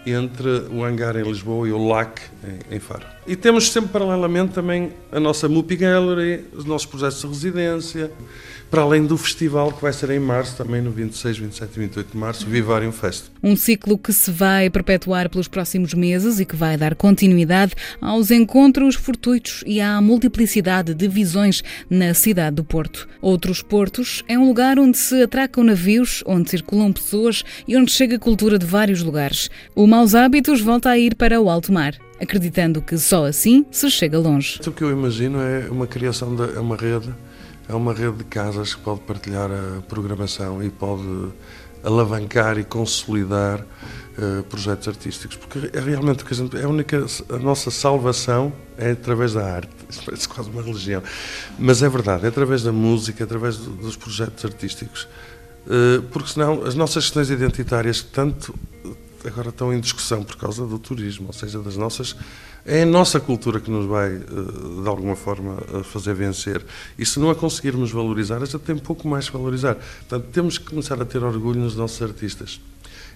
entre o hangar em Lisboa e o LAC em, em Faro. E temos sempre paralelamente também a nossa Mupi Gallery, os nossos projetos de residência, para além do festival que vai ser em março, também no 26, 27 e 28 de março, Vivarium Fest. Um ciclo que se vai perpetuar pelos próximos meses e que vai dar continuidade aos encontros fortuitos e à multiplicidade de visões na cidade do Porto. Outros portos é um lugar onde se atracam navios, onde circulam pessoas e onde chega cultura de vários lugares. O Maus Hábitos volta a ir para o alto mar acreditando que só assim se chega longe. O que eu imagino é uma criação de é uma rede é uma rede de casas que pode partilhar a programação e pode alavancar e consolidar uh, projetos artísticos, porque é realmente o que a gente, é a única a nossa salvação é através da arte. Isso parece quase uma religião, mas é verdade, é através da música, é através do, dos projetos artísticos, uh, porque senão as nossas questões identitárias tanto agora estão em discussão por causa do turismo, ou seja, das nossas é a nossa cultura que nos vai, eh, de alguma forma, fazer vencer. E se não a conseguirmos valorizar, a gente tem pouco mais que valorizar. Portanto, temos que começar a ter orgulho nos nossos artistas.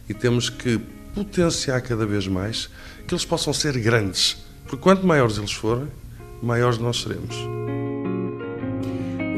E temos que potenciar cada vez mais que eles possam ser grandes. Porque quanto maiores eles forem, maiores nós seremos.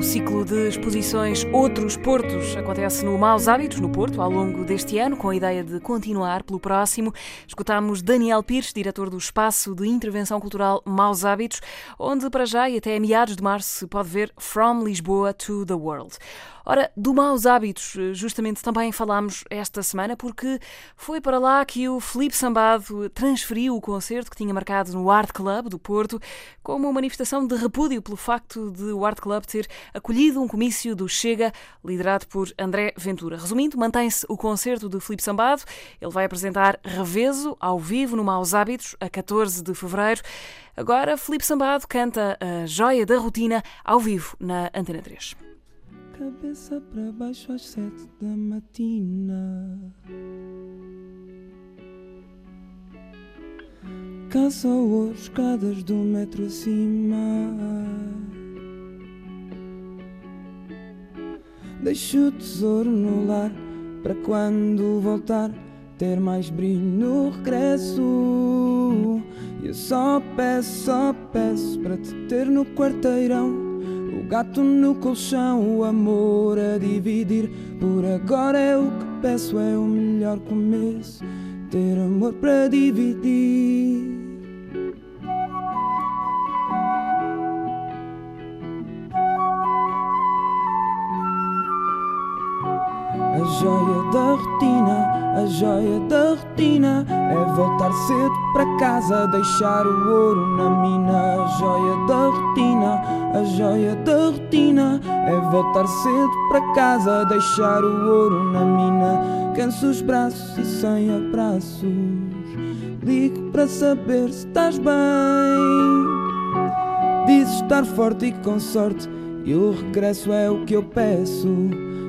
O ciclo de exposições Outros Portos acontece no Maus Hábitos, no Porto, ao longo deste ano, com a ideia de continuar pelo próximo. Escutamos Daniel Pires, diretor do Espaço de Intervenção Cultural Maus Hábitos, onde para já e até meados de março se pode ver From Lisboa to the World. Ora, do maus hábitos, justamente também falámos esta semana, porque foi para lá que o Felipe Sambado transferiu o concerto que tinha marcado no Art Club do Porto, como uma manifestação de repúdio pelo facto de o Art Club ter acolhido um comício do Chega, liderado por André Ventura. Resumindo, mantém-se o concerto de Felipe Sambado. Ele vai apresentar Reveso ao vivo no Maus Hábitos, a 14 de fevereiro. Agora, Felipe Sambado canta a Joia da Rotina ao vivo na Antena 3 cabeça para baixo às sete da matina. Caça ou escadas do metro acima. Deixo o tesouro no lar para quando voltar ter mais brilho no regresso. E eu só peço, só peço para te ter no quarteirão o gato no colchão, o amor a dividir. Por agora é o que peço, é o melhor começo. Ter amor para dividir. A joia da rotina, a joia da rotina é voltar cedo para casa, deixar o ouro na mina. A joia da rotina, a joia da rotina é voltar cedo para casa, deixar o ouro na mina. Canso os braços e sem abraços. Ligo para saber se estás bem. Dizes estar forte e com sorte, e o regresso é o que eu peço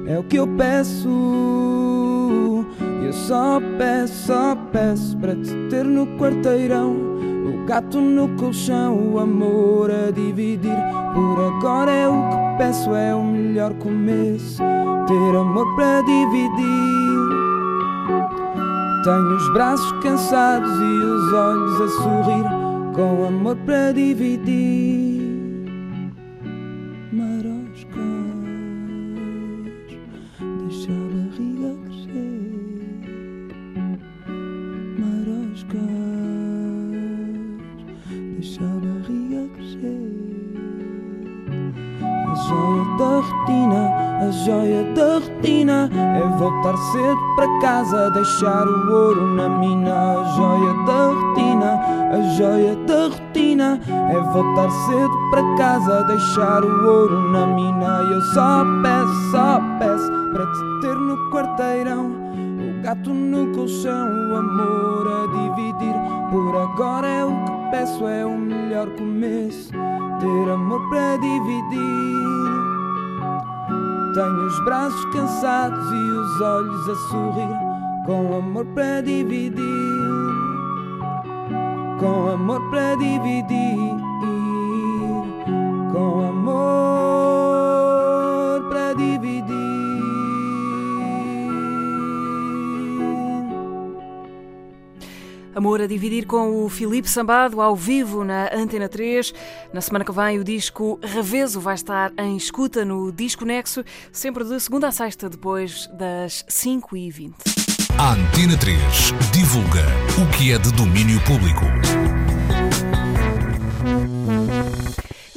é o que eu peço. Eu só peço, só peço para te ter no quarteirão. O gato no colchão, o amor a dividir. Por agora é o que peço, é o melhor começo. Ter amor para dividir. Tenho os braços cansados e os olhos a sorrir, com amor para dividir. É voltar cedo para casa, deixar o ouro na mina. A joia da rotina, a joia da rotina é voltar cedo para casa, deixar o ouro na mina. Eu só peço, só peço para te ter no quarteirão. O gato no colchão, o amor a dividir. Por agora é o que peço, é o melhor começo. Ter amor para dividir. Tenho os braços cansados e os olhos a sorrir, com amor para dividir, com amor para dividir, com amor Amor a dividir com o Filipe Sambado ao vivo na Antena 3. Na semana que vem o disco Reveso vai estar em escuta no Disco Nexo, sempre de segunda a sexta, depois das 5h20. A Antena 3 divulga o que é de domínio público.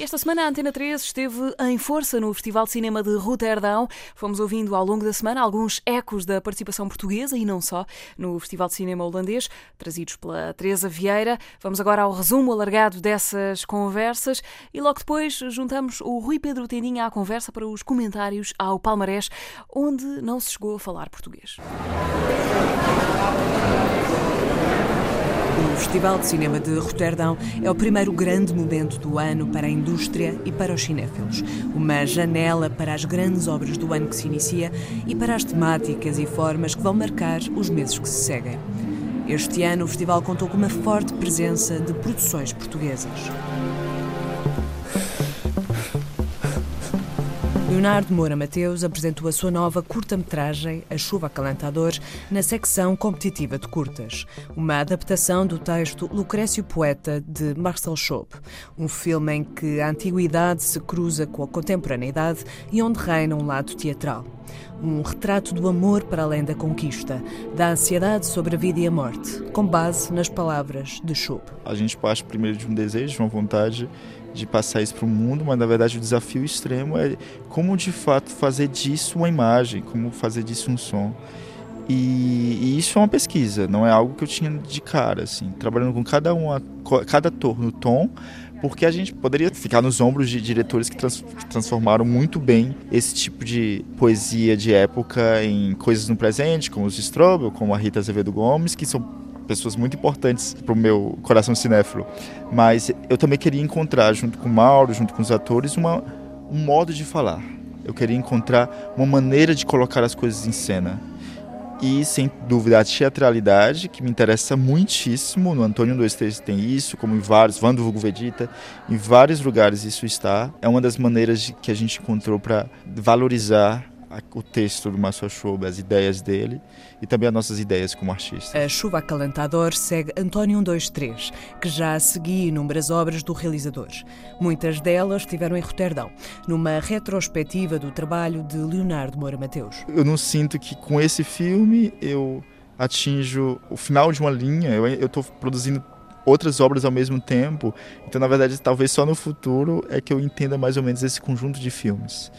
Esta semana a Antena 3 esteve em força no Festival de Cinema de Roterdão. Fomos ouvindo ao longo da semana alguns ecos da participação portuguesa e não só no Festival de Cinema holandês, trazidos pela Teresa Vieira. Vamos agora ao resumo alargado dessas conversas e logo depois juntamos o Rui Pedro Tendinha à conversa para os comentários ao Palmarés, onde não se chegou a falar português. O Festival de Cinema de Roterdão é o primeiro grande momento do ano para a indústria e para os cinéfilos. Uma janela para as grandes obras do ano que se inicia e para as temáticas e formas que vão marcar os meses que se seguem. Este ano o festival contou com uma forte presença de produções portuguesas. Leonardo Moura Mateus apresentou a sua nova curta-metragem A Chuva Acalentador na secção competitiva de curtas, uma adaptação do texto Lucrécio Poeta de Marcel Schopp, um filme em que a antiguidade se cruza com a contemporaneidade e onde reina um lado teatral. Um retrato do amor para além da conquista, da ansiedade sobre a vida e a morte, com base nas palavras de Schopp. A gente parte primeiro de um desejo, de uma vontade de passar isso para o mundo, mas na verdade o desafio extremo é como de fato fazer disso uma imagem, como fazer disso um som. E, e, isso é uma pesquisa, não é algo que eu tinha de cara, assim, trabalhando com cada um, cada no tom, porque a gente poderia ficar nos ombros de diretores que, trans, que transformaram muito bem esse tipo de poesia de época em coisas no presente, como os Strobel, como a Rita Azevedo Gomes, que são pessoas muito importantes para o meu coração cinéfilo. Mas eu também queria encontrar, junto com o Mauro, junto com os atores, uma, um modo de falar. Eu queria encontrar uma maneira de colocar as coisas em cena. E, sem dúvida, a teatralidade, que me interessa muitíssimo. No Antônio 23 tem isso, como em vários, Vando Vulgo Vedita, em vários lugares isso está. É uma das maneiras que a gente encontrou para valorizar o texto do Schoube, as ideias dele e também as nossas ideias como artista. A Chuva Acalentador segue António 123, que já seguia inúmeras obras do realizador. Muitas delas estiveram em Roterdão, numa retrospectiva do trabalho de Leonardo Moura Mateus. Eu não sinto que com esse filme eu atinjo o final de uma linha, eu estou produzindo outras obras ao mesmo tempo. Então, na verdade, talvez só no futuro é que eu entenda mais ou menos esse conjunto de filmes.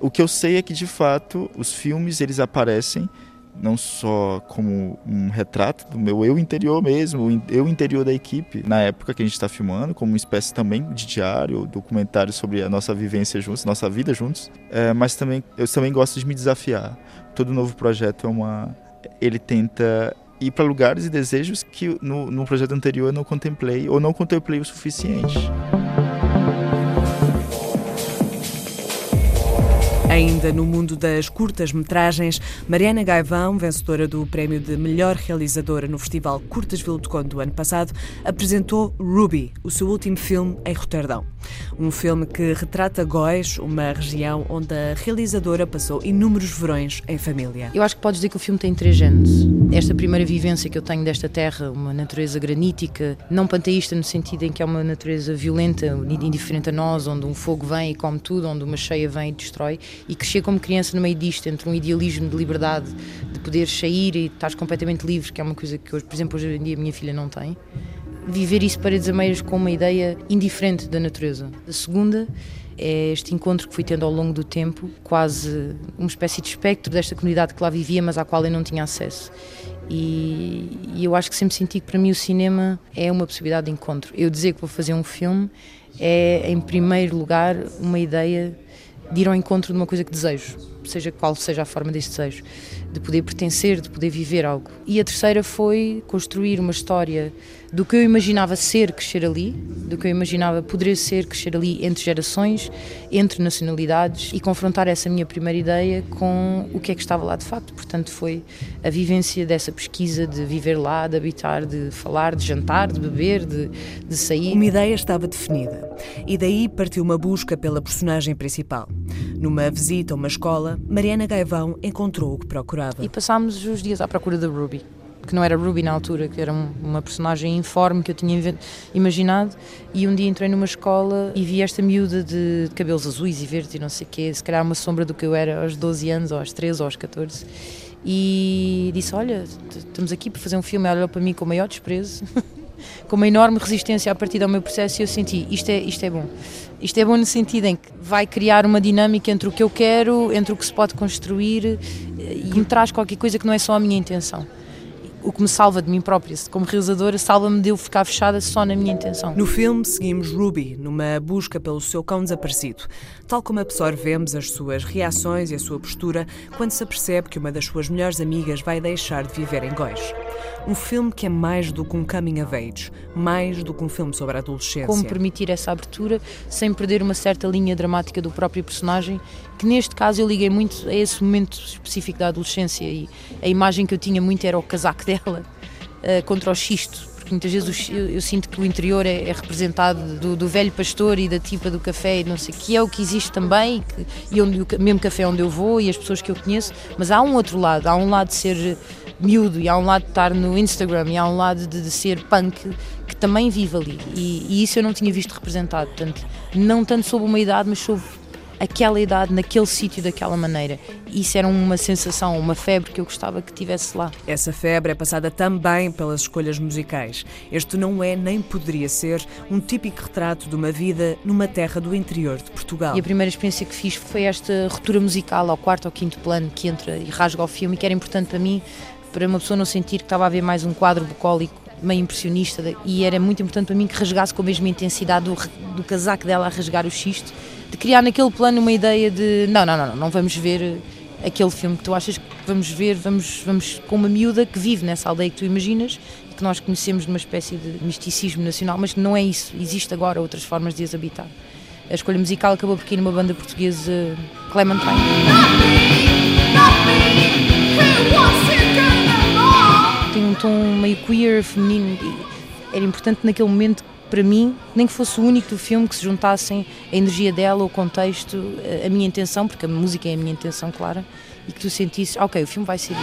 O que eu sei é que, de fato, os filmes eles aparecem não só como um retrato do meu eu interior mesmo, o eu interior da equipe, na época que a gente está filmando, como uma espécie também de diário, documentário sobre a nossa vivência juntos, nossa vida juntos, é, mas também eu também gosto de me desafiar. Todo novo projeto é uma, ele tenta ir para lugares e desejos que no, no projeto anterior eu não contemplei ou não contemplei o suficiente. Ainda no mundo das curtas-metragens, Mariana Gaivão, vencedora do prémio de melhor realizadora no Festival Curtas-Ville de Conde do ano passado, apresentou Ruby, o seu último filme em Roterdão. Um filme que retrata Góis, uma região onde a realizadora passou inúmeros verões em família. Eu acho que podes dizer que o filme tem três géneros. Esta primeira vivência que eu tenho desta terra, uma natureza granítica, não panteísta no sentido em que é uma natureza violenta, indiferente a nós, onde um fogo vem e come tudo, onde uma cheia vem e destrói, e crescer como criança no meio disto, entre um idealismo de liberdade, de poder sair e estar completamente livre, que é uma coisa que, hoje, por exemplo, hoje em dia a minha filha não tem viver isso para Ameiras com uma ideia indiferente da natureza. A segunda é este encontro que fui tendo ao longo do tempo, quase uma espécie de espectro desta comunidade que lá vivia, mas à qual eu não tinha acesso. E, e eu acho que sempre senti que para mim o cinema é uma possibilidade de encontro. Eu dizer que vou fazer um filme é, em primeiro lugar, uma ideia de ir ao encontro de uma coisa que desejo, seja qual seja a forma desse desejo, de poder pertencer, de poder viver algo. E a terceira foi construir uma história do que eu imaginava ser crescer ali, do que eu imaginava poderia ser crescer ali entre gerações, entre nacionalidades e confrontar essa minha primeira ideia com o que é que estava lá de facto. Portanto, foi a vivência dessa pesquisa de viver lá, de habitar, de falar, de jantar, de beber, de, de sair. Uma ideia estava definida e daí partiu uma busca pela personagem principal. Numa visita a uma escola, Mariana Gaivão encontrou o que procurava. E passámos os dias à procura da Ruby que não era Ruby na altura, que era um, uma personagem informe que eu tinha imaginado. E um dia entrei numa escola e vi esta miúda de cabelos azuis e verdes e não sei o quê, se calhar uma sombra do que eu era aos 12 anos, ou aos 13, ou aos 14. E disse: Olha, estamos aqui para fazer um filme. Ela olhou para mim com o maior desprezo, com uma enorme resistência a partir do meu processo. E eu senti: isto é, isto é bom. Isto é bom no sentido em que vai criar uma dinâmica entre o que eu quero, entre o que se pode construir e me traz qualquer coisa que não é só a minha intenção o que me salva de mim própria como realizadora, salva-me de eu ficar fechada só na minha intenção. No filme seguimos Ruby numa busca pelo seu cão desaparecido, tal como absorvemos as suas reações e a sua postura quando se apercebe que uma das suas melhores amigas vai deixar de viver em Góis. Um filme que é mais do que um coming of age, mais do que um filme sobre a adolescência. Como permitir essa abertura sem perder uma certa linha dramática do próprio personagem, que neste caso eu liguei muito a esse momento específico da adolescência e a imagem que eu tinha muito era o casaco dela uh, contra o xisto, porque muitas vezes eu, eu, sinto que o interior é, é representado do, do, velho pastor e da tipa do café e não sei que é o que existe também que, e onde, o mesmo café onde eu vou e as pessoas que eu conheço, mas há um outro lado, há um lado de ser miúdo e há um lado de estar no Instagram e há um lado de, de ser punk que também vive ali. E, e, isso eu não tinha visto representado, portanto, não tanto sob uma idade, mas sob aquela idade, naquele sítio, daquela maneira. Isso era uma sensação, uma febre que eu gostava que tivesse lá. Essa febre é passada também pelas escolhas musicais. Este não é, nem poderia ser, um típico retrato de uma vida numa terra do interior de Portugal. E a primeira experiência que fiz foi esta ruptura musical ao quarto ou quinto plano que entra e rasga o filme, que era importante para mim para uma pessoa não sentir que estava a ver mais um quadro bucólico meio impressionista e era muito importante para mim que rasgasse com a mesma intensidade do, do casaco dela a rasgar o xisto, de criar naquele plano uma ideia de não, não, não, não, não vamos ver aquele filme que tu achas que vamos ver, vamos, vamos com uma miúda que vive nessa aldeia que tu imaginas que nós conhecemos numa espécie de misticismo nacional, mas não é isso, existe agora outras formas de as habitar. A escolha musical acabou por cair numa banda portuguesa Clementine. Tem um tom meio queer, feminino, e era importante naquele momento para mim, nem que fosse o único do filme, que se juntassem a energia dela, o contexto, a minha intenção, porque a música é a minha intenção, clara, e que tu sentisses, ok, o filme vai ser isto.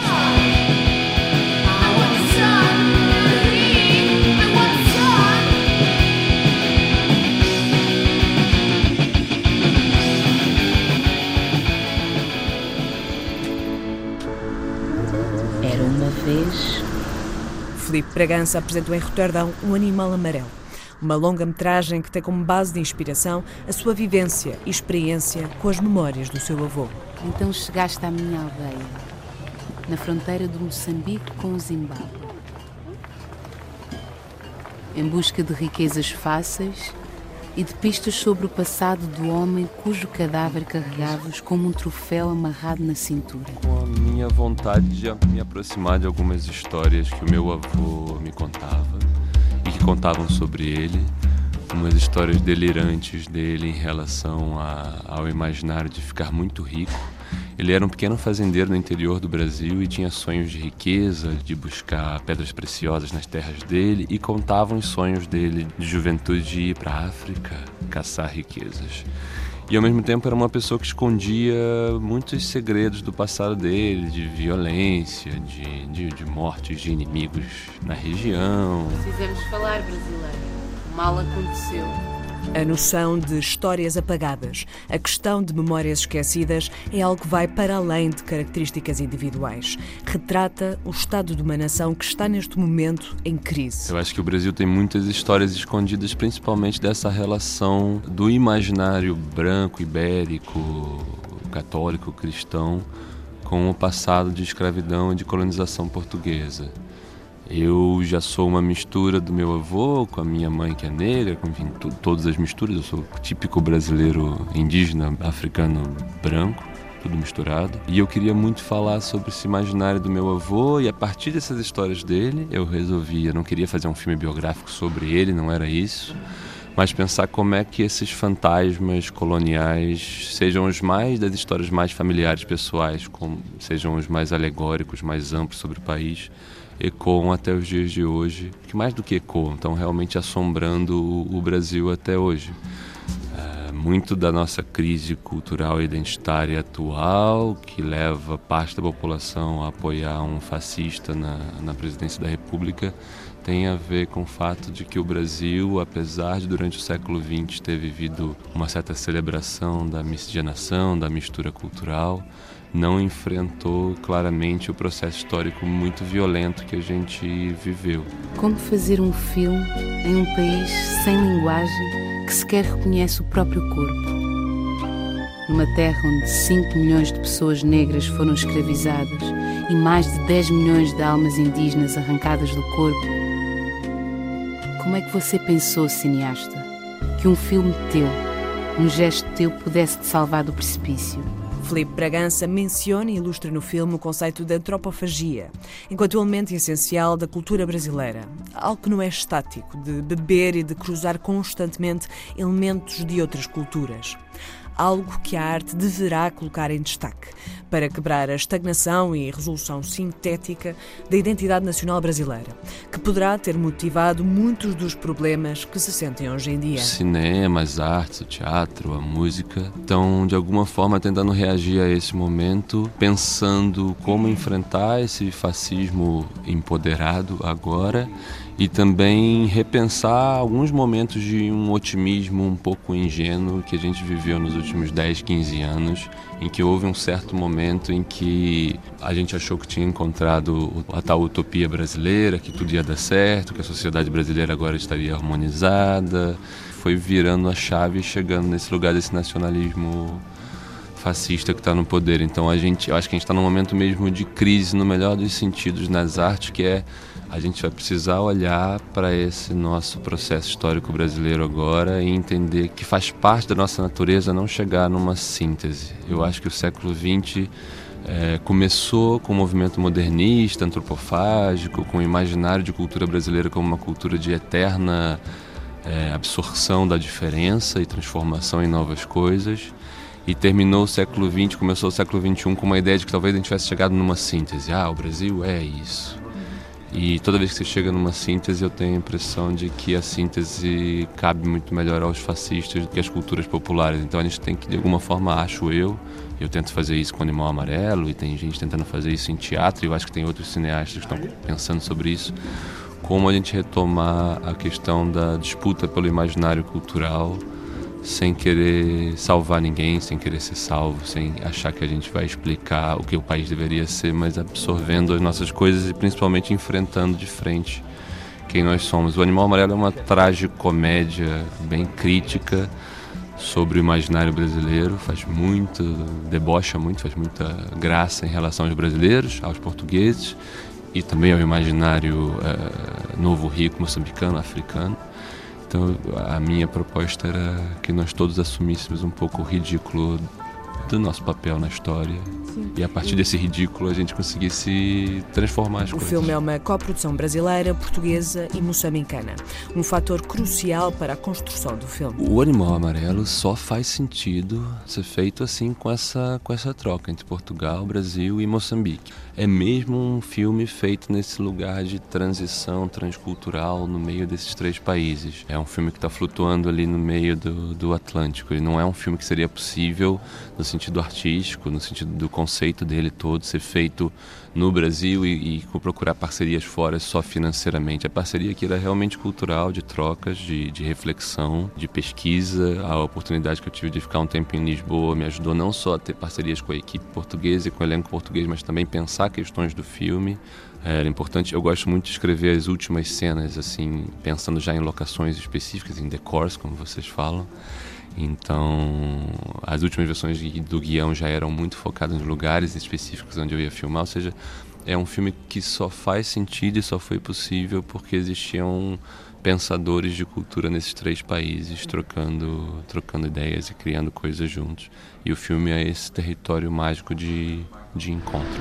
Felipe Bragança apresentou em Roterdão Um Animal Amarelo, uma longa-metragem que tem como base de inspiração a sua vivência e experiência com as memórias do seu avô. Então chegaste à minha aldeia, na fronteira do Moçambique com o Zimbábue. Em busca de riquezas fáceis e de pistas sobre o passado do homem cujo cadáver carregavas como um troféu amarrado na cintura. Com a minha vontade de me aproximar de algumas histórias que o meu avô me contava que contavam sobre ele, umas histórias delirantes dele em relação a, ao imaginário de ficar muito rico. Ele era um pequeno fazendeiro no interior do Brasil e tinha sonhos de riqueza, de buscar pedras preciosas nas terras dele e contavam os sonhos dele de juventude de ir para a África caçar riquezas. E ao mesmo tempo era uma pessoa que escondia muitos segredos do passado dele, de violência, de, de, de mortes de inimigos na região. Precisamos falar, brasileiro. O mal aconteceu. A noção de histórias apagadas, a questão de memórias esquecidas, é algo que vai para além de características individuais. Retrata o estado de uma nação que está neste momento em crise. Eu acho que o Brasil tem muitas histórias escondidas, principalmente dessa relação do imaginário branco, ibérico, católico, cristão, com o passado de escravidão e de colonização portuguesa. Eu já sou uma mistura do meu avô com a minha mãe que é negra, com enfim, todas as misturas. Eu sou típico brasileiro indígena, africano, branco, tudo misturado. E eu queria muito falar sobre esse imaginário do meu avô e a partir dessas histórias dele, eu resolvi, eu não queria fazer um filme biográfico sobre ele, não era isso. Mas pensar como é que esses fantasmas coloniais sejam os mais das histórias mais familiares, pessoais, como, sejam os mais alegóricos, mais amplos sobre o país, ecoam até os dias de hoje, que mais do que ecoam, estão realmente assombrando o Brasil até hoje. É, muito da nossa crise cultural e identitária atual, que leva parte da população a apoiar um fascista na, na presidência da República, tem a ver com o fato de que o Brasil, apesar de durante o século XX ter vivido uma certa celebração da miscigenação, da mistura cultural, não enfrentou claramente o processo histórico muito violento que a gente viveu. Como fazer um filme em um país sem linguagem que sequer reconhece o próprio corpo? Numa terra onde 5 milhões de pessoas negras foram escravizadas e mais de 10 milhões de almas indígenas arrancadas do corpo, como é que você pensou, cineasta, que um filme teu, um gesto teu pudesse te salvar do precipício? Felipe Bragança menciona e ilustra no filme o conceito de antropofagia, enquanto elemento essencial da cultura brasileira. Algo que não é estático, de beber e de cruzar constantemente elementos de outras culturas algo que a arte deverá colocar em destaque para quebrar a estagnação e resolução sintética da identidade nacional brasileira, que poderá ter motivado muitos dos problemas que se sentem hoje em dia. Cinema, as artes, o teatro, a música estão de alguma forma tentando reagir a esse momento, pensando como enfrentar esse fascismo empoderado agora e também repensar alguns momentos de um otimismo um pouco ingênuo que a gente viveu nos últimos 10, 15 anos, em que houve um certo momento em que a gente achou que tinha encontrado a tal utopia brasileira, que tudo ia dar certo, que a sociedade brasileira agora estaria harmonizada. Foi virando a chave e chegando nesse lugar desse nacionalismo fascista que está no poder. Então a gente, eu acho que a gente está num momento mesmo de crise no melhor dos sentidos nas artes, que é a gente vai precisar olhar para esse nosso processo histórico brasileiro agora e entender que faz parte da nossa natureza não chegar numa síntese. Eu acho que o século XX é, começou com o um movimento modernista, antropofágico, com o imaginário de cultura brasileira como uma cultura de eterna é, absorção da diferença e transformação em novas coisas. E terminou o século XX, começou o século XXI com uma ideia de que talvez a gente tivesse chegado numa síntese. Ah, o Brasil é isso. E toda vez que você chega numa síntese, eu tenho a impressão de que a síntese cabe muito melhor aos fascistas do que às culturas populares. Então a gente tem que, de alguma forma, acho eu, eu tento fazer isso com Animal Amarelo e tem gente tentando fazer isso em teatro, e eu acho que tem outros cineastas que estão pensando sobre isso. Como a gente retomar a questão da disputa pelo imaginário cultural sem querer salvar ninguém, sem querer ser salvo, sem achar que a gente vai explicar o que o país deveria ser, mas absorvendo as nossas coisas e principalmente enfrentando de frente quem nós somos. O Animal Amarelo é uma tragicomédia bem crítica sobre o imaginário brasileiro, faz muito, debocha muito, faz muita graça em relação aos brasileiros, aos portugueses e também ao imaginário uh, novo rico moçambicano, africano. Então a minha proposta era que nós todos assumíssemos um pouco o ridículo do nosso papel na história e a partir desse ridículo a gente conseguisse transformar as O coisas. filme é uma coprodução brasileira, portuguesa e moçambicana. Um fator crucial para a construção do filme. O Animal Amarelo só faz sentido ser feito assim com essa, com essa troca entre Portugal, Brasil e Moçambique. É mesmo um filme feito nesse lugar de transição transcultural no meio desses três países. É um filme que está flutuando ali no meio do, do Atlântico. Ele não é um filme que seria possível no sentido artístico, no sentido do conceito dele todo, ser feito no Brasil e, e procurar parcerias fora só financeiramente. A parceria aqui era realmente cultural, de trocas, de, de reflexão, de pesquisa. A oportunidade que eu tive de ficar um tempo em Lisboa me ajudou não só a ter parcerias com a equipe portuguesa e com o elenco português, mas também pensar questões do filme. Era importante, eu gosto muito de escrever as últimas cenas, assim, pensando já em locações específicas, em decors, como vocês falam. Então, as últimas versões do guião já eram muito focadas nos lugares específicos onde eu ia filmar, ou seja, é um filme que só faz sentido e só foi possível porque existiam pensadores de cultura nesses três países trocando, trocando ideias e criando coisas juntos. E o filme é esse território mágico de, de encontro.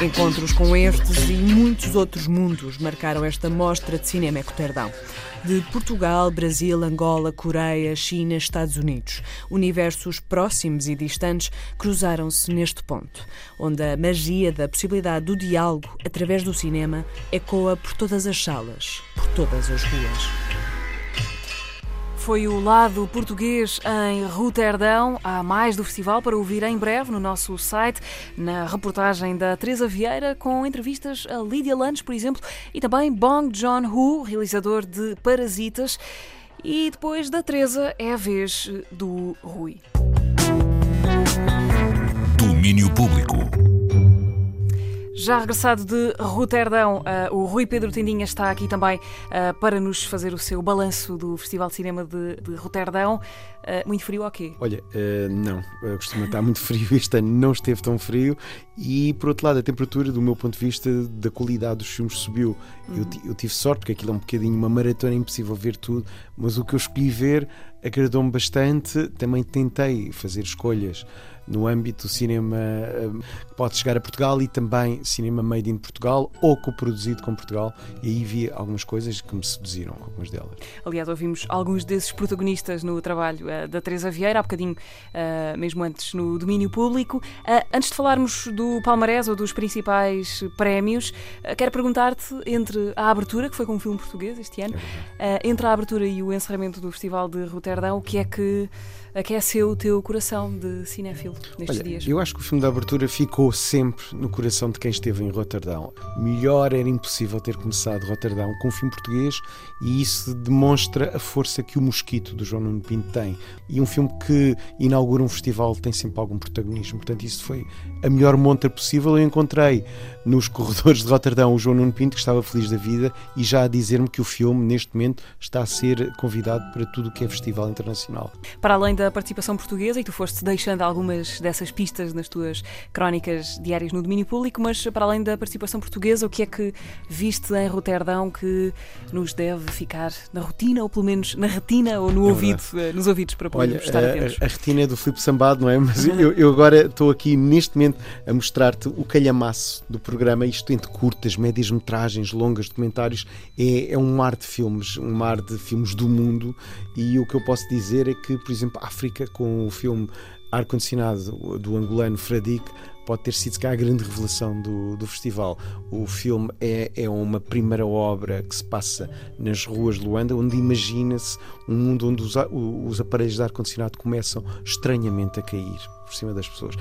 Encontros com estes e muitos outros mundos marcaram esta mostra de cinema Ecoterdão. De Portugal, Brasil, Angola, Coreia, China, Estados Unidos. Universos próximos e distantes cruzaram-se neste ponto, onde a magia da possibilidade do diálogo através do cinema ecoa por todas as salas, por todas as ruas. Foi o lado português em Roterdão. Há mais do festival para ouvir em breve no nosso site, na reportagem da Teresa Vieira, com entrevistas a Lydia Lange, por exemplo, e também Bong Joon-ho, realizador de Parasitas. E depois da Teresa é a vez do Rui. Domínio Público. Já regressado de Roterdão, uh, o Rui Pedro Tendinha está aqui também uh, para nos fazer o seu balanço do Festival de Cinema de, de Roterdão. Uh, muito frio ou quê? Olha, não, costuma estar muito frio. Este ano não esteve tão frio e, por outro lado, a temperatura, do meu ponto de vista, da qualidade dos filmes subiu. Uhum. Eu, eu tive sorte, porque aquilo é um bocadinho uma maratona, é impossível ver tudo, mas o que eu escolhi ver agradou-me bastante. Também tentei fazer escolhas no âmbito do cinema que pode chegar a Portugal e também cinema made in Portugal ou coproduzido com Portugal. E aí vi algumas coisas que me seduziram, algumas delas. Aliás, ouvimos alguns desses protagonistas no trabalho uh, da Teresa Vieira, há bocadinho, uh, mesmo antes, no domínio público. Antes de falarmos do palmarés ou dos principais prémios, quero perguntar-te, entre a abertura, que foi com um filme português este ano, entre a abertura e o encerramento do Festival de Roterdão, o que é que aqueceu o teu coração de cinéfilo nestes Olha, dias? Eu acho que o filme da abertura ficou sempre no coração de quem esteve em Roterdão. Melhor era impossível ter começado Roterdão com um filme português e isso demonstra a força que o Mosquito do João Nuno Pinto tem. E um filme que inaugura um festival tem sempre algum protagonismo. Portanto, isso foi a melhor montra possível. Eu encontrei nos corredores de Roterdão o João Nuno Pinto, que estava feliz da vida, e já a dizer-me que o filme, neste momento, está a ser convidado para tudo o que é festival internacional. Para além da participação portuguesa, e tu foste deixando algumas dessas pistas nas tuas crónicas diárias no domínio público, mas para além da participação portuguesa, o que é que viste em Roterdão que nos deve ficar na rotina, ou pelo menos na retina ou no É ouvido, nos ouvidos para podermos Olha, estar a, atentos? a, a retina é do Filipe Sambado, não é? Mas eu, eu agora estou aqui neste momento a mostrar-te o calhamaço do programa, isto entre curtas, médias metragens, longas, documentários, é, é um mar de filmes, um mar de filmes do mundo e o que eu posso dizer é que, por exemplo, África, com o filme Ar-Condicionado do angolano Fradique, pode ter sido cá a grande revelação do, do festival. O filme é, é uma primeira obra que se passa nas ruas de Luanda, onde imagina-se um mundo onde os, os aparelhos de ar-condicionado começam estranhamente a cair por cima das pessoas.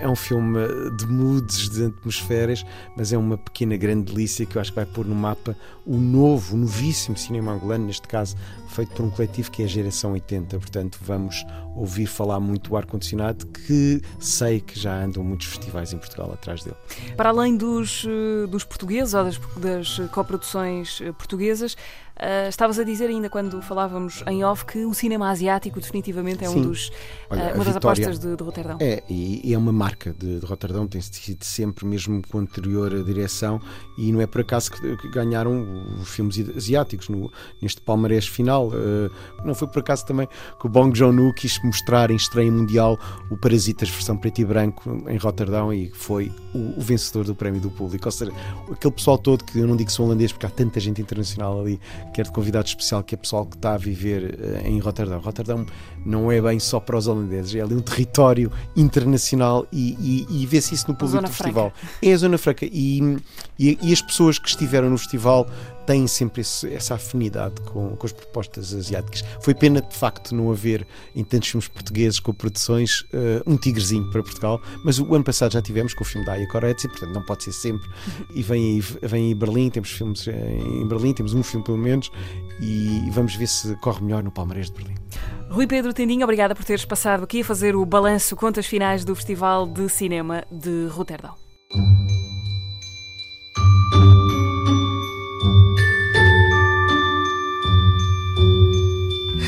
É um filme de moods, de atmosferas, mas é uma pequena grande delícia que eu acho que vai pôr no mapa o novo, o novíssimo cinema angolano, neste caso feito por um coletivo que é a Geração 80. Portanto, vamos ouvir falar muito do ar-condicionado, que sei que já andam muitos festivais em Portugal atrás dele. Para além dos, dos portugueses ou das, das coproduções portuguesas, Uh, estavas a dizer ainda quando falávamos em off que o cinema asiático definitivamente é um dos, Olha, uh, uma das Vitória apostas de, de Roterdão. É, e, e é uma marca de, de Roterdão, tem sido sempre mesmo com anterior direção e não é por acaso que, que ganharam os filmes asiáticos no, neste palmarés final. Uh, não foi por acaso também que o Bong Joon-ho quis mostrar em estreia mundial o Parasitas versão preto e branco em Roterdão e foi o, o vencedor do prémio do público. Ou seja, aquele pessoal todo que eu não digo que sou holandês porque há tanta gente internacional ali quer de convidado especial, que é pessoal que está a viver uh, em Roterdão. Roterdão não é bem só para os holandeses, é ali um território internacional e, e, e vê-se isso no público do festival. Franca. É a Zona Franca e, e, e as pessoas que estiveram no festival têm sempre esse, essa afinidade com, com as propostas asiáticas. Foi pena, de facto, não haver em tantos filmes portugueses com produções uh, um tigrezinho para Portugal, mas o ano passado já tivemos com o filme da Aya Koretsi, portanto não pode ser sempre. E vem aí, vem aí Berlim, temos filmes em Berlim, temos um filme pelo menos, e vamos ver se corre melhor no Palmarés de Berlim. Rui Pedro Tendinho, obrigada por teres passado aqui a fazer o balanço, contas finais do Festival de Cinema de Roterdão.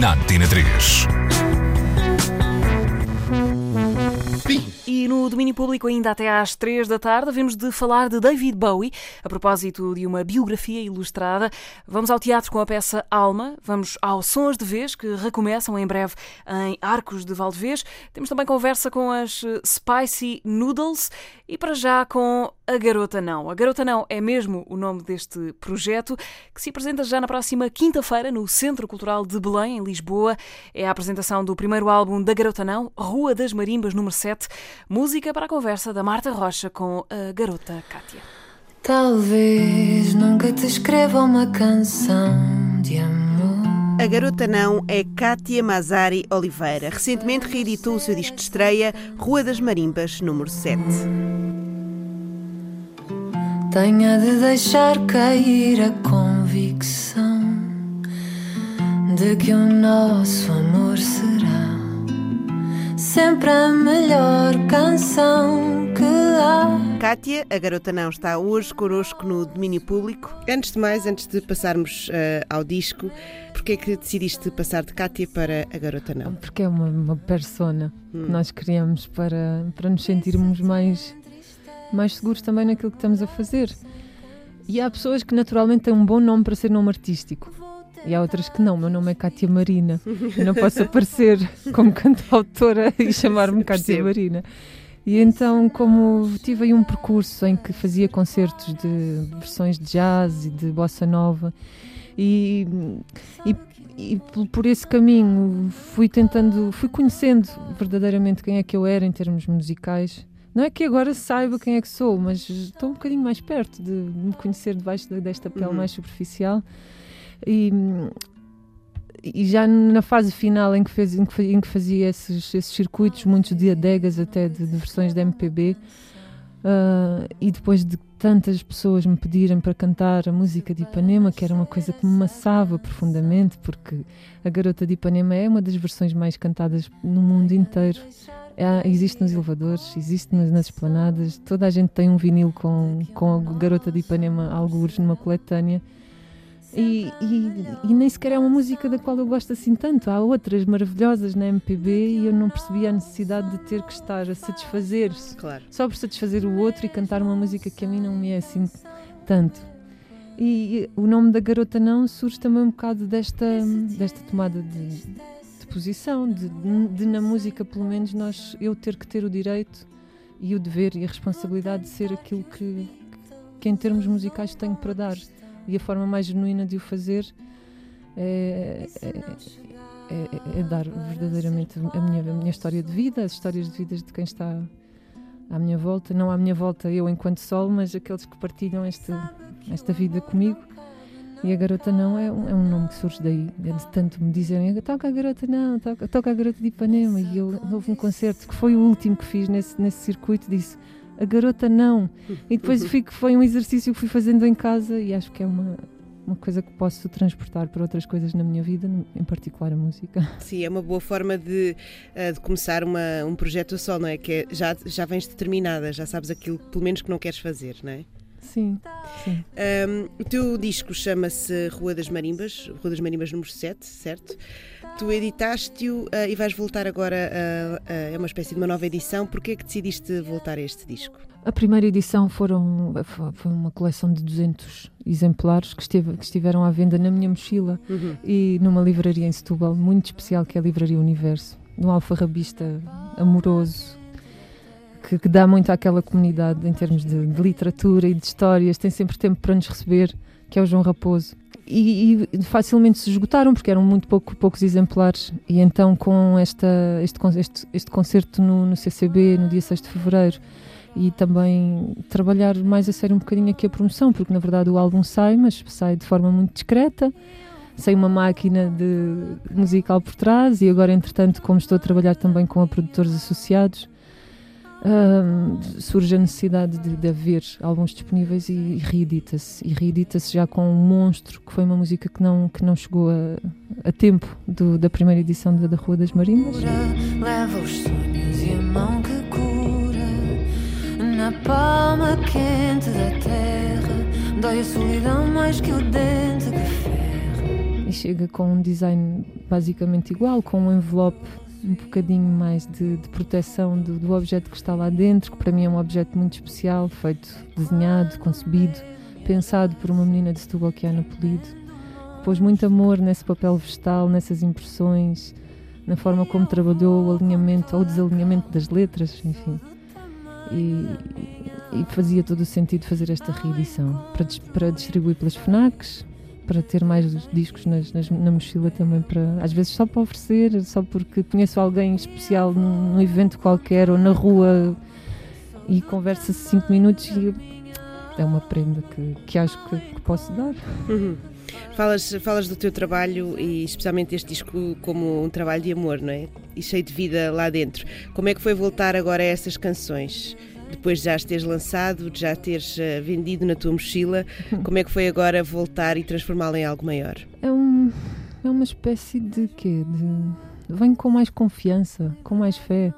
na Antena 3. E no domínio público, ainda até às três da tarde, vimos de falar de David Bowie, a propósito de uma biografia ilustrada. Vamos ao teatro com a peça Alma, vamos aos Sons de Vez, que recomeçam em breve em Arcos de Valdevez. Temos também conversa com as eh, Spicy Noodles e para já com A Garota Não. A Garota Não é mesmo o nome deste projeto, que se apresenta já na próxima quinta-feira no Centro Cultural de Belém, em Lisboa. É a apresentação do primeiro álbum da Garota Não, Rua das Marimbas, número 7. Música para a conversa da Marta Rocha com a garota Kátia. Talvez nunca te escreva uma canção de amor. A garota não é Kátia Mazari Oliveira. Recentemente reeditou o seu disco de estreia, Rua das Marimbas, número 7. Tenha de deixar cair a convicção de que o nosso amor será sempre a melhor canção que há. Kátia, a garota não, está hoje connosco no domínio público. Antes de mais, antes de passarmos uh, ao disco, porquê é que decidiste passar de Kátia para a garota não? Porque é uma, uma persona hum. que nós criamos para, para nos sentirmos mais, mais seguros também naquilo que estamos a fazer. E há pessoas que naturalmente têm um bom nome para ser nome artístico. E há outras que não. Meu nome é Cátia Marina. Eu não posso aparecer como cantautora e chamar-me Cátia Marina. E então, como tive aí um percurso em que fazia concertos de versões de jazz e de bossa nova, e, e, e por esse caminho fui tentando, fui conhecendo verdadeiramente quem é que eu era em termos musicais. Não é que agora saiba quem é que sou, mas estou um bocadinho mais perto de me conhecer debaixo desta pele uhum. mais superficial. E, e já na fase final em que, fez, em que, em que fazia esses, esses, circuitos, muitos de adegas até de, de versões de MPB, uh, e depois de tantas pessoas me pedirem para cantar a música de Ipanema, que era uma coisa que me maçava profundamente, porque a Garota de Ipanema é uma das versões mais cantadas no mundo inteiro. É, existe nos elevadores, existe nas, nas esplanadas, toda a gente tem um vinil com, com a Garota de Ipanema, alguns numa coletânea. E, e, e, nem sequer é uma música da qual eu gosto assim tanto. Há outras maravilhosas na MPB e eu não percebi a necessidade de ter que estar a satisfazer-se claro. só por satisfazer o outro e cantar uma música que a mim não me é assim tanto. E, e o nome da Garota Não surge também um bocado desta, desta tomada de, de posição, de, de, na música, pelo menos, nós, eu ter que ter o direito e o dever e a responsabilidade de ser aquilo que, que em termos musicais tenho para dar e a forma mais genuína de o fazer é, é, é, é, dar verdadeiramente a minha, a minha história de vida, as histórias de vidas de quem está à minha volta, não à minha volta eu enquanto sol, mas aqueles que partilham esta, esta vida comigo. E a Garota Não é um, é um nome que surge daí, é de tanto me dizerem toca a Garota Não, toca, toca a Garota de Ipanema. E eu houve um concerto que foi o último que fiz nesse, nesse circuito, disse a Garota Não. E depois fico, foi um exercício que fui fazendo em casa e acho que é uma, uma coisa que posso transportar para outras coisas na minha vida, em particular a música. Sim, é uma boa forma de, eh, de começar uma, um projeto só, não é? Que é, já, já vens determinada, já sabes aquilo pelo menos que não queres fazer, não é? Sim, sim. Um, o teu disco chama-se Rua das Marimbas, Rua das Marimbas número 7, certo? Tu editaste-o uh, e vais voltar agora a, a, uma espécie de uma nova edição. Porquê é que decidiste voltar a este disco? A primeira edição foram, foi uma coleção de 200 exemplares que, esteve, que estiveram à venda na minha mochila uhum. e numa livraria em Setúbal, muito especial, que é a Livraria Universo, um alfarrabista amoroso, que, que, dá muito àquela comunidade em termos de, de, literatura e de histórias, tem sempre tempo para nos receber, que é o João Raposo. E, e facilmente se esgotaram porque eram muito pouco, poucos exemplares. E então, com esta, este, este, este concerto no, no CCB, no dia 6 de fevereiro, e também trabalhar mais a sério um bocadinho aqui a promoção, porque na verdade o álbum sai, mas sai de forma muito discreta, sem uma máquina de musical por trás, e agora, entretanto, como estou a trabalhar também com a produtores associados surge a necessidade de, de haver álbuns disponíveis e, reedita-se. E reedita-se já com um monstro, que foi uma música que não, que não chegou a, a tempo do, da primeira edição da, da Rua das Marimbas. Leva os sonhos e a mão que cura na palma quente da terra. Dói a solidão mais que o dente que ferra. E chega com um design basicamente igual, com um envelope um bocadinho mais de, de proteção do, do, objeto que está lá dentro, que para mim é um objeto muito especial, feito, desenhado, concebido, pensado por uma menina de Setúbal que é Ana Polido. Pôs muito amor nesse papel vegetal, nessas impressões, na forma como trabalhou o alinhamento ou desalinhamento das letras, enfim. E, e fazia todo o sentido fazer esta reedição para, para distribuir pelas FNACs, para ter mais discos nas, nas, na mochila também, para, às vezes só para oferecer, só porque conheço alguém especial num, num evento qualquer ou na rua e conversa-se cinco minutos e é uma prenda que, que acho que, que posso dar. Uhum. Falas, falas do teu trabalho e especialmente este disco como um trabalho de amor, não é? E cheio de vida lá dentro. Como é que foi voltar agora a essas canções? Depois de já teres lançado, de já teres uh, vendido na tua mochila, como é que foi agora voltar e transformá-la em algo maior? É, um, é uma espécie de quê? De, venho com mais confiança, com mais fé,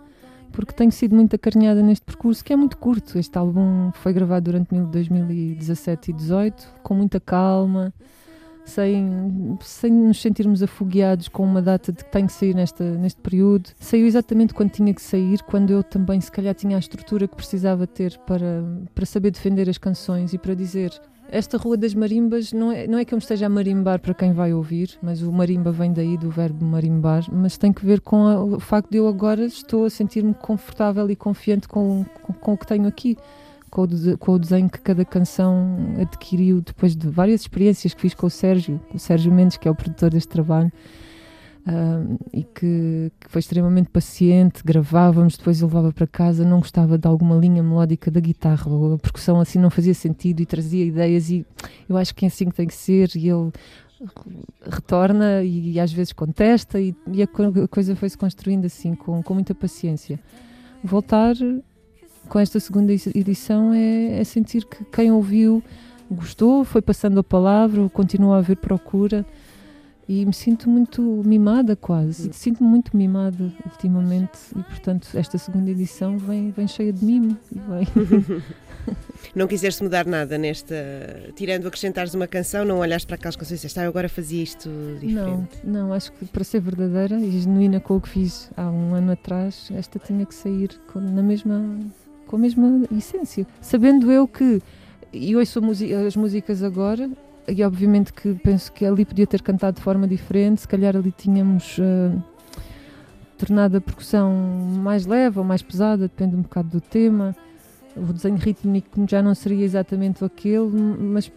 porque tenho sido muito acarinhada neste percurso, que é muito curto. Este álbum foi gravado durante 2017 e 2018, com muita calma, sem, sem nos sentirmos afogueados com uma data de que tem que sair nesta, neste período. Saiu exatamente quando tinha que sair, quando eu também, se calhar, tinha a estrutura que precisava ter para, para saber defender as canções e para dizer. Esta Rua das Marimbas não é, não é que eu me esteja a marimbar para quem vai ouvir, mas o marimba vem daí do verbo marimbar, mas tem que ver com a, o facto de eu agora estou a sentir-me confortável e confiante com, com, com o que tenho aqui com o, com o desenho que cada canção adquiriu depois de várias experiências que fiz com o Sérgio, o Sérgio Mendes, que é o produtor deste trabalho. Uh, e que, que, foi extremamente paciente, gravávamos, depois levava para casa, não gostava de alguma linha melódica da guitarra, a percussão assim não fazia sentido e trazia ideias e eu acho que é assim que tem que ser e ele retorna e, e às vezes contesta e, e a, coisa foi-se construindo assim, com, com muita paciência. Voltar com esta segunda edição é, é, sentir que quem ouviu gostou, foi passando a palavra, continua a haver procura e me sinto muito mimada quase. Sinto-me muito mimada ultimamente e portanto esta segunda edição vem, vem cheia de mimo não quiseste mudar nada nesta, tirando acrescentares uma canção, não olhaste para aquelas canções e disseste, ah, agora fazia isto diferente. Não, não, acho que para ser verdadeira e genuína com o que fiz há um ano atrás, esta tinha que sair na mesma com a mesma essência. Sabendo eu que, e ouço as músicas agora, e obviamente que penso que ali podia ter cantado de forma diferente, se calhar ali tínhamos uh, tornado a percussão mais leve ou mais pesada, depende um bocado do tema. O desenho rítmico já não seria exatamente aquele, mas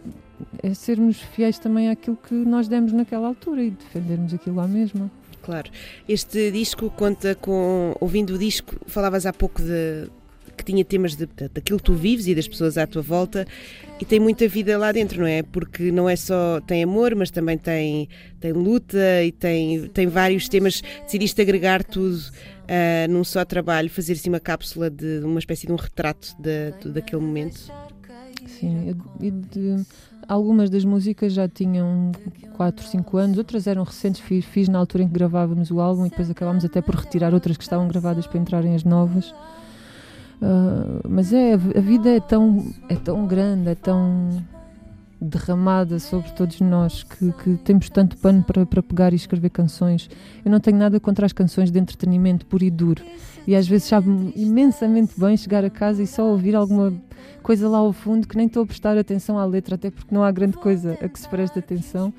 é sermos fiéis também àquilo que nós demos naquela altura e defendermos aquilo lá mesmo. Claro. Este disco conta com, ouvindo o disco, falavas há pouco de, que tinha temas de, daquilo que tu vives e das pessoas à tua volta e tem muita vida lá dentro, não é? Porque não é só tem amor, mas também tem, tem luta e tem, tem vários temas. Decidiste agregar tudo uh, num só trabalho, fazer assim uma cápsula de uma espécie de um retrato de, de daquele momento. Sim, e de, algumas das músicas já tinham 4, 5 anos, outras eram recentes, fiz, fiz na altura em que gravávamos o álbum e depois acabámos até por retirar outras que estavam gravadas para entrarem as novas. Uh, mas é, a vida é tão, é tão grande, é tão derramada sobre todos nós que, que temos tanto pano para, para pegar e escrever canções. Eu não tenho nada contra as canções de entretenimento puro e duro. E às vezes sabe imensamente bem chegar a casa e só ouvir alguma coisa lá ao fundo que nem estou a prestar atenção à letra, até porque não há grande coisa a que se preste atenção.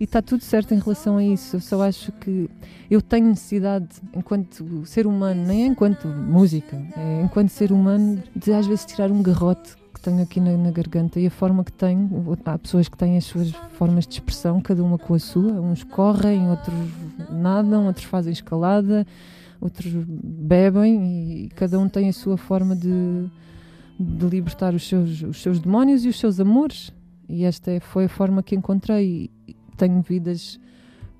E está tudo certo em relação a isso. Eu só acho que eu tenho necessidade, enquanto ser humano, nem enquanto música, é enquanto ser humano, de às vezes tirar um garrote que tenho aqui na, na, garganta e a forma que tenho. Há pessoas que têm as suas formas de expressão, cada uma com a sua. Uns correm, outros nadam, outros fazem escalada, outros bebem e cada um tem a sua forma de, de libertar os seus, os seus demónios e os seus amores. E esta é, foi a forma que encontrei tenho vidas,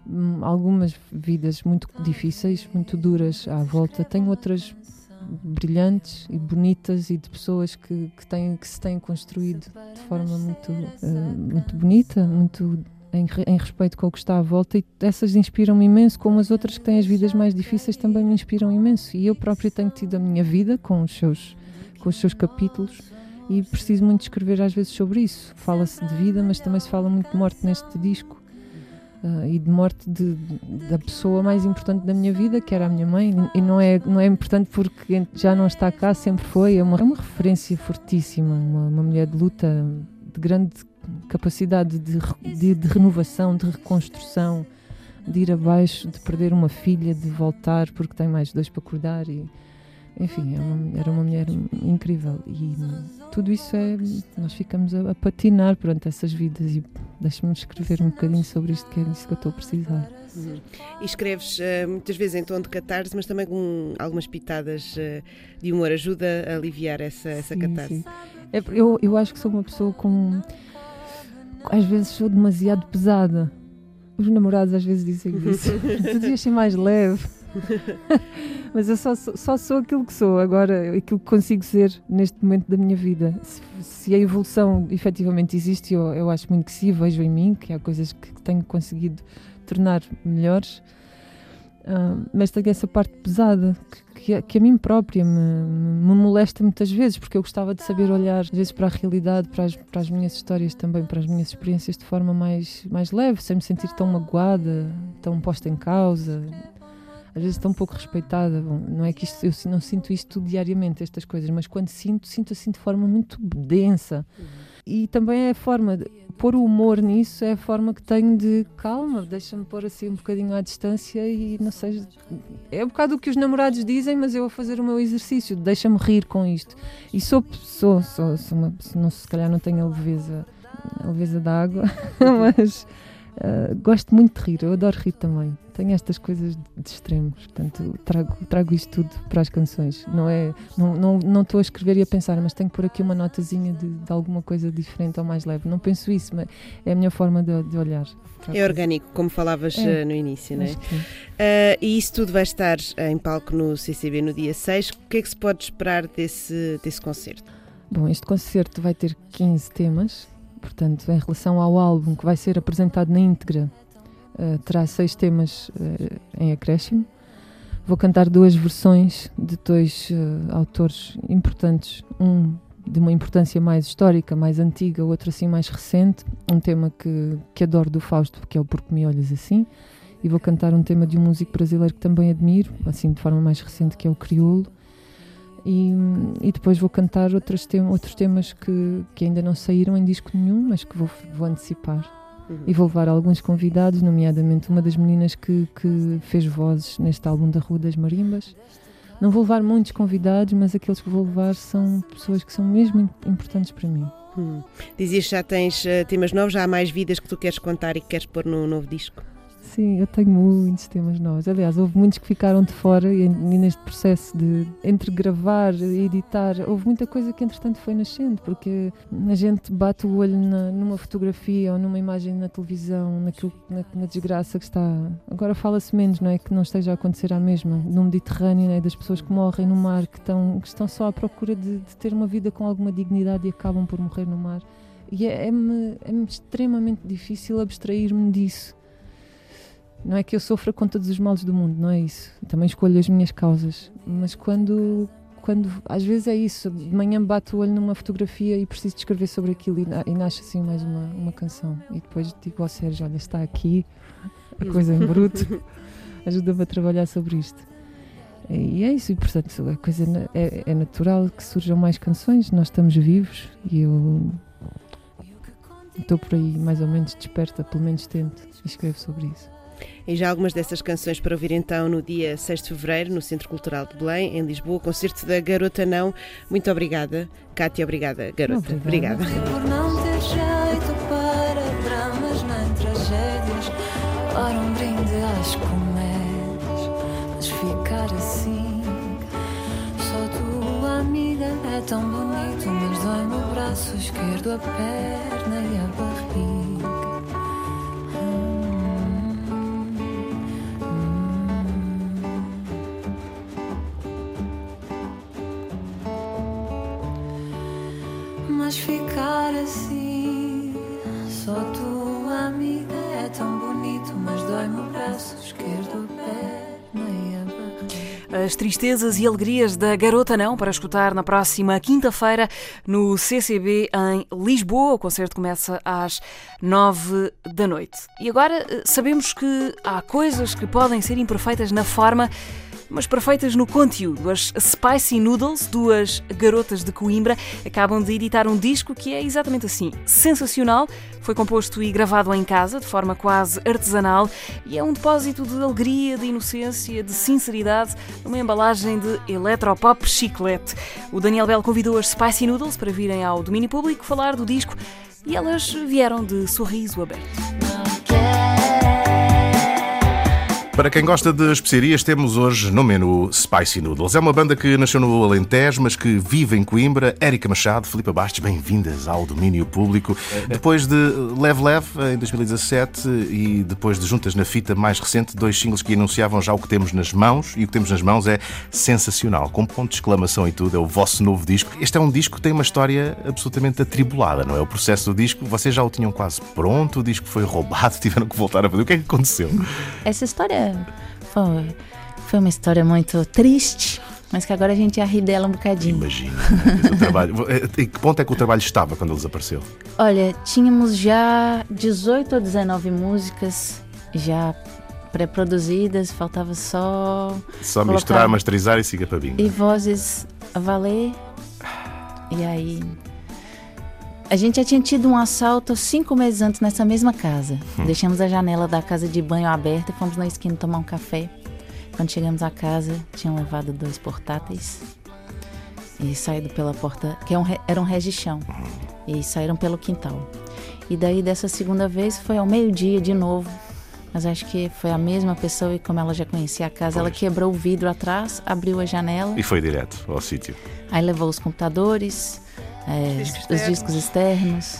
hum, algumas vidas muito difíceis, muito duras à volta. Tenho outras brilhantes e bonitas e de pessoas que, que, têm, que se têm construído de forma muito, uh, muito bonita, muito em, em, respeito com o que está à volta e essas inspiram-me imenso, como as outras que têm as vidas mais difíceis também me inspiram imenso. E eu própria tenho tido a minha vida com os seus, com os seus capítulos e preciso muito escrever às vezes sobre isso. Fala-se de vida, mas também se fala muito de morte neste disco uh, e de morte de, da pessoa mais importante da minha vida, que era a minha mãe. E não é, não é importante porque já não está cá, sempre foi. É uma, é uma referência fortíssima, uma, uma mulher de luta de grande capacidade de, de, de renovação, de reconstrução, de ir abaixo, de perder uma filha, de voltar porque tem mais dois para acordar e enfim, era é uma, era uma mulher incrível e tudo isso é. Nós ficamos a, a patinar perante essas vidas e deixa-me escrever um bocadinho sobre isto, que é isso que eu estou a precisar. Uhum. E escreves uh, muitas vezes em tom de catarse, mas também com algumas pitadas uh, de humor. Ajuda a aliviar essa, essa sim, catarse? Sim. É, eu, eu acho que sou uma pessoa com. Às vezes sou demasiado pesada. Os namorados às vezes dizem isso. tu devias ser mais leve. Mas eu só, só sou aquilo que sou, agora aquilo que consigo ser neste momento da minha vida. Se, se a evolução efetivamente existe, eu, eu acho muito que sim, vejo em mim que há coisas que, tenho conseguido tornar melhores. Uh, mas tenho essa parte pesada que, que, que a mim própria me, me, molesta muitas vezes, porque eu gostava de saber olhar às vezes para a realidade, para as, para as minhas histórias também, para as minhas experiências de forma mais, mais leve, sem me sentir tão magoada, tão posta em causa às vezes tão pouco respeitada. Não é que isto, eu não sinto isto diariamente, estas coisas, mas quando sinto, sinto assim de forma muito densa. Uhum. E também é a forma de pôr o humor nisso, é a forma que tenho de calma, deixa-me pôr assim um bocadinho à distância e não sei. É um bocado o que os namorados dizem, mas eu a fazer o meu exercício, deixa-me rir com isto. E sou, sou, sou, sou uma, não, se calhar não tenho a leveza, a leveza da água, mas uh, gosto muito de rir, eu adoro rir também tenho estas coisas de extremos, portanto trago, trago isto tudo para as canções. Não é, não, não, não estou a escrever e a pensar, mas tenho que pôr aqui uma notazinha de, de alguma coisa diferente ou mais leve. Não penso isso, mas é a minha forma de, de olhar. É orgânico, como falavas é, eh, no início, não é? Uh, e isso tudo vai estar em palco no CCB no dia 6. O que é que se pode esperar desse, desse concerto? Bom, este concerto vai ter 15 temas, portanto, em relação ao álbum que vai ser apresentado na íntegra uh, terá seis temas uh, em acréscimo. Vou cantar duas versões de dois uh, autores importantes, um de uma importância mais histórica, mais antiga, outro assim mais recente, um tema que, que adoro do Fausto, que é o Porque Me Olhas Assim, e vou cantar um tema de um músico brasileiro que também admiro, assim de forma mais recente, que é o Crioulo. E, e depois vou cantar outros, tem, outros temas que, que ainda não saíram em disco nenhum, mas que vou, vou antecipar. Uhum. E vou levar alguns convidados, nomeadamente uma das meninas que, que fez vozes neste álbum da Rua das Marimbas. Não vou levar muitos convidados, mas aqueles que vou levar são pessoas que são mesmo importantes para mim. Hum. Dizias que já tens uh, temas novos, já há mais vidas que tu queres contar e que queres pôr no novo disco? Sim, eu tenho muitos temas novos. Aliás, houve muitos que ficaram de fora e, e neste processo de entre gravar e editar, houve muita coisa que entretanto foi nascendo, porque a gente bate o olho na, numa fotografia ou numa imagem na televisão, naquilo, na, na desgraça que está. Agora fala-se menos, não é? Que não esteja a acontecer a mesma. No Mediterrâneo, não é? das pessoas que morrem no mar, que estão, que estão só à procura de, de ter uma vida com alguma dignidade e acabam por morrer no mar. E é-me é, é extremamente difícil abstrair-me disso. Não é que eu sofra com todos os males do mundo, não é isso. Também escolho as minhas causas. Mas quando, quando às vezes é isso, de manhã bato o olho numa fotografia e preciso escrever sobre aquilo e, e nasce assim mais uma, uma canção. E depois digo ao Sérgio: Olha, está aqui a coisa em bruto, ajuda-me a trabalhar sobre isto. E é isso, e portanto a coisa é, é natural que surjam mais canções, nós estamos vivos e eu estou por aí mais ou menos desperta, pelo menos tento e escrevo sobre isso. E já algumas dessas canções para ouvir então no dia 6 de Fevereiro, no Centro Cultural de Belém, em Lisboa, concerto da Garota Não. Muito obrigada, Cátia, obrigada, Garota. Obrigada. obrigada. Por não ter jeito para dramas nem tragédias, para um brinde às comédias, mas ficar assim, só tua amiga é tão bonito, mas dói-me o braço esquerdo, a perna Mas ficar assim, só tua amiga é tão bonito, mas dói-me o braço esquerdo, a barriga. As tristezas e alegrias da Garota Não, para escutar na próxima quinta-feira no CCB em Lisboa. O concerto começa às nove da noite. E agora eh, sabemos que há coisas que podem ser imperfeitas na forma mas perfeitas no conteúdo. As Spicy Noodles, duas garotas de Coimbra, acabam de editar um disco que é exatamente assim, sensacional. Foi composto e gravado em casa, de forma quase artesanal, e é um depósito de alegria, de inocência, de sinceridade, numa embalagem de eletropop chiclete. O Daniel Bell convidou as Spicy Noodles para virem ao domínio público falar do disco e elas vieram de sorriso aberto. Para quem gosta de especiarias, temos hoje no menu Spicy Noodles. É uma banda que nasceu no Alentejo, mas que vive em Coimbra. Érica Machado, Filipe Bastos, bem-vindas ao domínio público. Depois de Leve Leve, em 2017, e depois de Juntas na Fita, mais recente, dois singles que anunciavam já o que temos nas mãos, e o que temos nas mãos é sensacional, com ponto de exclamação e tudo, é o vosso novo disco. Este é um disco que tem uma história absolutamente atribulada, não é? O processo do disco, vocês já o tinham quase pronto, o disco foi roubado, tiveram que voltar a fazer. O que é que aconteceu? Essa história foi, foi uma história muito triste, mas que agora a gente ia rir dela um bocadinho. Imagina. O trabalho, em que ponto é que o trabalho estava quando ele desapareceu? Olha, tínhamos já 18 ou 19 músicas já pré-produzidas, faltava só. Só colocar- misturar, masterizar e siga para bingo. E vozes a valer. E aí. A gente já tinha tido um assalto cinco meses antes nessa mesma casa. Hum. Deixamos a janela da casa de banho aberta e fomos na esquina tomar um café. Quando chegamos à casa, tinham levado dois portáteis e saído pela porta, que é um era um regichão, e saíram pelo quintal. E daí, dessa segunda vez, foi ao meio-dia de novo. Mas acho que foi a mesma pessoa e como ela já conhecia a casa, ela quebrou o vidro atrás, abriu a janela. E foi direto ao sítio. Aí levou os computadores, é, Discos os discos externos,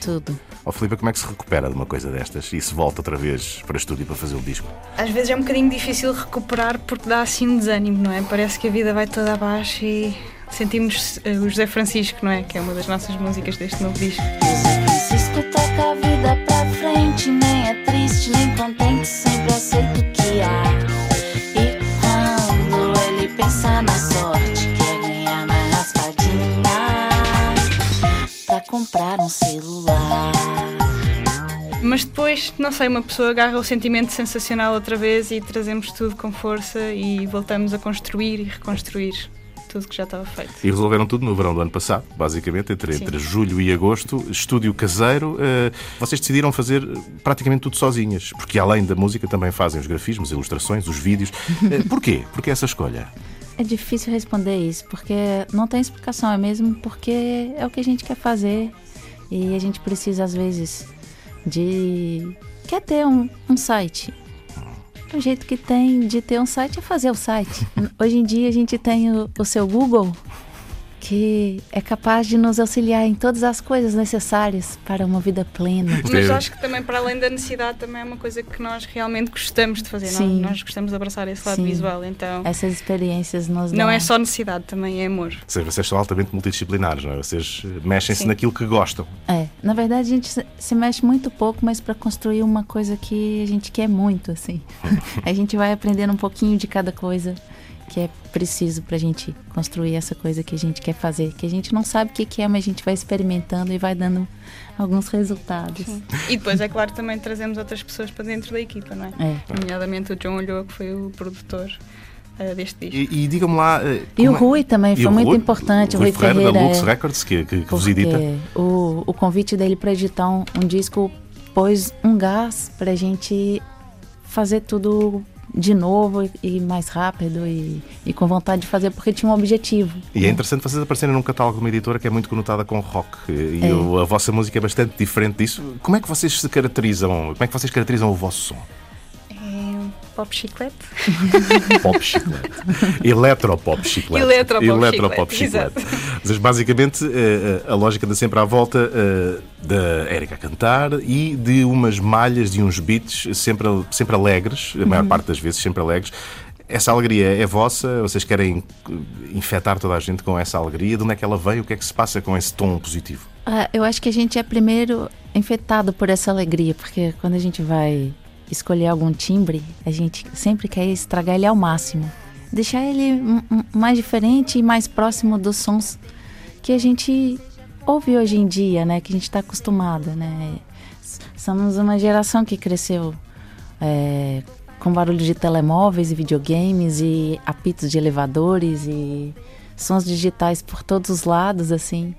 tudo. Ó Filipe, como é que se recupera de uma coisa destas e se volta outra vez para estúdio para fazer o disco? Às vezes é um bocadinho difícil recuperar porque dá assim um desânimo, não é? Parece que a vida vai toda abaixo e sentimos eh, o José Francisco, não é? Que é uma das nossas músicas deste novo disco. Francisco toca a vida pra frente, nem é triste, nem contente, sempre aceita o que há. E quando ele pensa na sorte, comprar um celular. Mas depois, não sei, uma pessoa agarra o sentimento sensacional outra vez e trazemos tudo com força e voltamos a construir e reconstruir tudo que já estava feito. E resolveram tudo no verão do ano passado, basicamente, entre, entre julho e agosto, estúdio caseiro. eh, vocês decidiram fazer eh, praticamente tudo sozinhas, porque além da música também fazem os grafismos, ilustrações, os vídeos. Eh, Porquê? Porquê essa escolha? É difícil responder isso, porque não tem explicação, é mesmo porque é o que a gente quer fazer e a gente precisa, às vezes, de. quer ter um, um site. O jeito que tem de ter um site é fazer o site. Hoje em dia a gente tem o, o seu Google, que é capaz de nos auxiliar em todas as coisas necessárias para uma vida plena. Mas acho que também, para além da necessidade, também é uma coisa que nós realmente gostamos de fazer. Sim. Nós, nós gostamos de abraçar esse lado Sim. visual. Então, Essas experiências nos não dão- é só necessidade, também é amor. Seja, vocês são altamente multidisciplinares, não é? Vocês mexem-se naquilo que gostam. É, na verdade a gente se- se mexe muito pouco, mas para construir uma coisa que a gente quer muito, assim. a gente vai aprendendo um pouquinho de cada coisa que é preciso pra gente construir essa coisa que a gente quer fazer, que a gente não sabe o que que é, mas a gente vai experimentando e vai dando alguns resultados. E depois, é claro, também trazemos outras pessoas para dentro da equipa, não é? É. Nomeadamente o John Olhou, que foi o produtor eh, deste disco. E, e digam-me lá. eh, E o é- Rui também E foi muito Rui? importante, o Rui Rui Ferreira, da Ferreira, Lux é. Records, que, que, que vos edita. O, o convite dele para editar um, um disco pôs um gás pra gente fazer tudo de novo e, mais rápido e, e com vontade de fazer porque tinha um objetivo. E é interessante vocês aparecerem num catálogo de uma editora que é muito conotada com rock e É. a vossa música é bastante diferente disso. Como é que vocês se caracterizam? Como é que vocês caracterizam o vosso som? Pop chiclete. Pop chiclete. Eletropop chiclete. Eletropop Eletropop chiclete. Mas basicamente eh, eh, a lógica anda sempre à volta eh, da Érica a cantar e de umas malhas, de uns beats sempre, sempre alegres, a maior Uhum. parte das vezes sempre alegres. Essa alegria é vossa? Vocês querem infectar toda a gente com essa alegria? De onde é que ela veio? O que é que se passa com esse tom positivo? Ah, eu acho que a gente é primeiro infectado por essa alegria, porque quando a gente vai escolher algum timbre, a gente sempre quer estragar ele ao máximo. Deixar ele mais diferente e mais próximo dos sons que a gente ouve hoje em dia, né? Que a gente está acostumado, né? Somos uma geração que cresceu é, com barulho de telemóveis e videogames e apitos de elevadores e sons digitais por todos os lados, assim.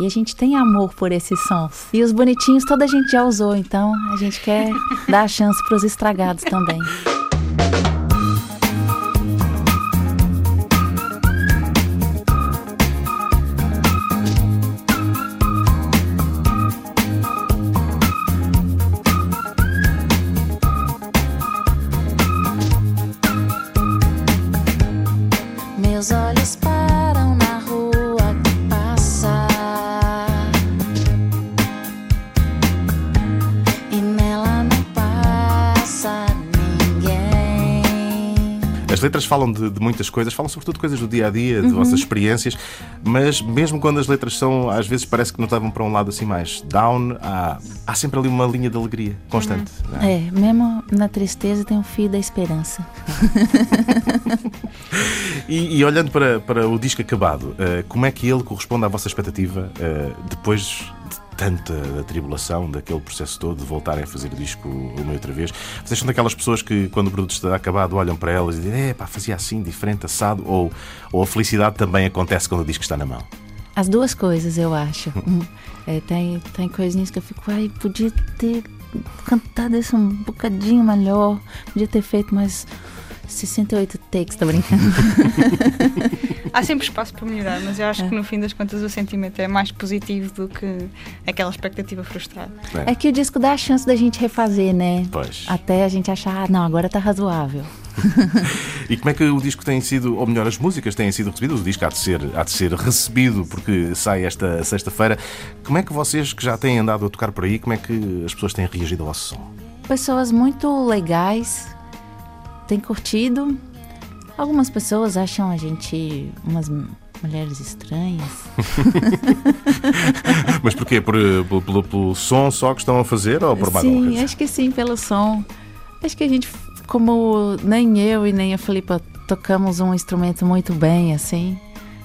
E a gente tem amor por esses sons. E os bonitinhos toda a gente já usou, então a gente quer dar a chance para os estragados também. Letras falam de, de muitas coisas, falam sobretudo de coisas do dia a dia, de Uhum. vossas experiências, mas mesmo quando as letras são, às vezes parece que não estavam para um lado assim mais down, há, há sempre ali uma linha de alegria constante. não é? É, mesmo na tristeza tem o fio da esperança. E, e olhando para, para o disco acabado, eh, como é que ele corresponde à vossa expectativa eh, depois de tanta atribulação daquele processo todo de voltarem a fazer disco uma e outra vez? Vocês são daquelas pessoas que, quando o produto está acabado, olham para elas e dizem: é pá, fazia assim, diferente, assado, ou, ou a felicidade também acontece quando o disco está na mão? As duas coisas, eu acho. É, tem, tem coisinhas que eu fico, ai, podia ter cantado isso um bocadinho melhor, podia ter feito mais 68 takes, tá brincando? Há sempre espaço para melhorar, mas eu acho que no fim das contas o sentimento é mais positivo do que aquela expectativa frustrada. É que o disco dá a chance da gente refazer, né? Pois. Até a gente achar, ah, não, agora tá razoável. E como é que o disco tem sido, ou melhor, as músicas têm sido recebidas? O disco há de ser, há de ser recebido porque sai esta sexta-feira. Como é que vocês que já têm andado a tocar por aí, como é que as pessoas têm reagido ao vosso som? Pessoas muito legais, têm curtido. Algumas pessoas acham a gente umas mulheres estranhas. Mas porquê? Por, eh, pelo, pelo- som só que estão a fazer ou por mais Sim, acho que sim, pelo som. Acho que a gente, como nem eu e nem a Filipa tocamos um instrumento muito bem, assim,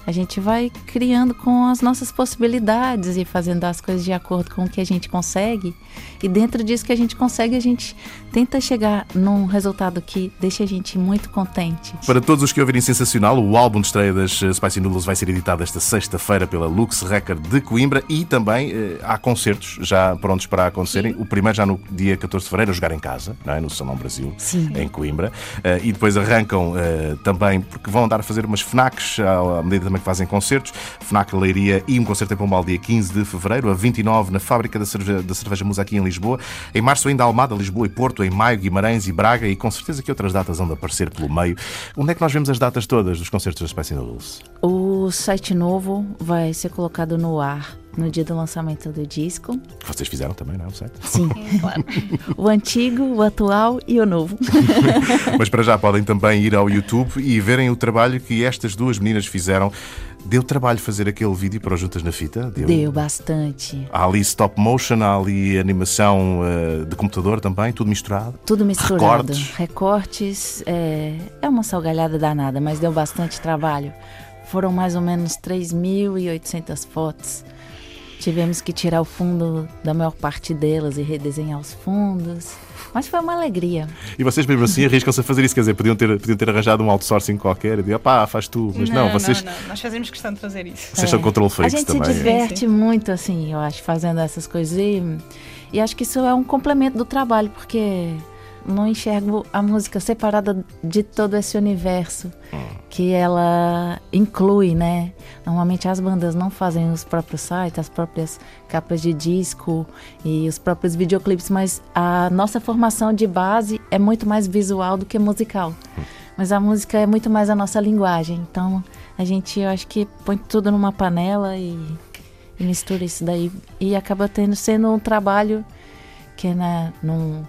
a gente vai criando com as nossas possibilidades e fazendo as coisas de acordo com o que a gente consegue. E dentro disso que a gente consegue, a gente tenta chegar num resultado que deixa a gente muito contente. Para todos os que ouvirem Sensacional, o álbum de estreia das eh, Spicy Noodles vai ser editado esta sexta-feira pela Lux Record de Coimbra e também eh, há concertos já prontos para acontecerem. O primeiro já no dia 14 de fevereiro, a jogar em casa, não é? no Salão Brasil, Sim. em Coimbra. Eh, e depois arrancam eh, também, porque vão andar a fazer umas FNACs, à à medida também também fazem concertos. FNAC Leiria e um concerto em Pombal dia 15 de fevereiro, a 29 na Fábrica da Cerveja, da Cerveja Musa aqui em Lisboa. Em março ainda Almada, Lisboa e Porto, em maio Guimarães e Braga e com certeza que outras datas vão de aparecer pelo meio. Onde é que nós vemos as datas todas dos concertos da Spicy Noodles? O site novo vai ser colocado no ar no dia do lançamento do disco. Vocês fizeram também, não é? O site? Sim, claro. o antigo, o atual e o novo. Mas para já podem também ir ao YouTube e verem o trabalho que estas duas meninas fizeram. Deu trabalho fazer aquele vídeo para o Juntas na Fita? Deu, Deu bastante. Há ali stop motion, há ali animação uh, de computador também, tudo misturado? Tudo misturado. Recortes. Recortes. É, é uma salgalhada danada, mas deu bastante trabalho. Foram mais ou menos 3.800 fotos. Tivemos que tirar o fundo da maior parte delas e redesenhar os fundos. Mas foi uma alegria. E vocês mesmo assim arriscam-se a fazer isso? Quer dizer, podiam ter, podiam ter arranjado um outsourcing qualquer e dizer, pá, faz tu. Mas não, não vocês. Não, não, nós fazemos questão de fazer isso. Vocês é. são control freaks A gente também. se diverte muito, assim, eu acho, fazendo essas coisas. E, e acho que isso é um complemento do trabalho, porque não enxergo a música separada de todo esse universo que ela inclui, né? Normalmente as bandas não fazem os próprios sites, as próprias capas de disco e os próprios videoclipes, mas a nossa formação de base é muito mais visual do que musical. Mas a música é muito mais a nossa linguagem. Então a gente, eu acho que põe tudo numa panela e, e mistura isso daí e acaba tendo sendo um trabalho que né, num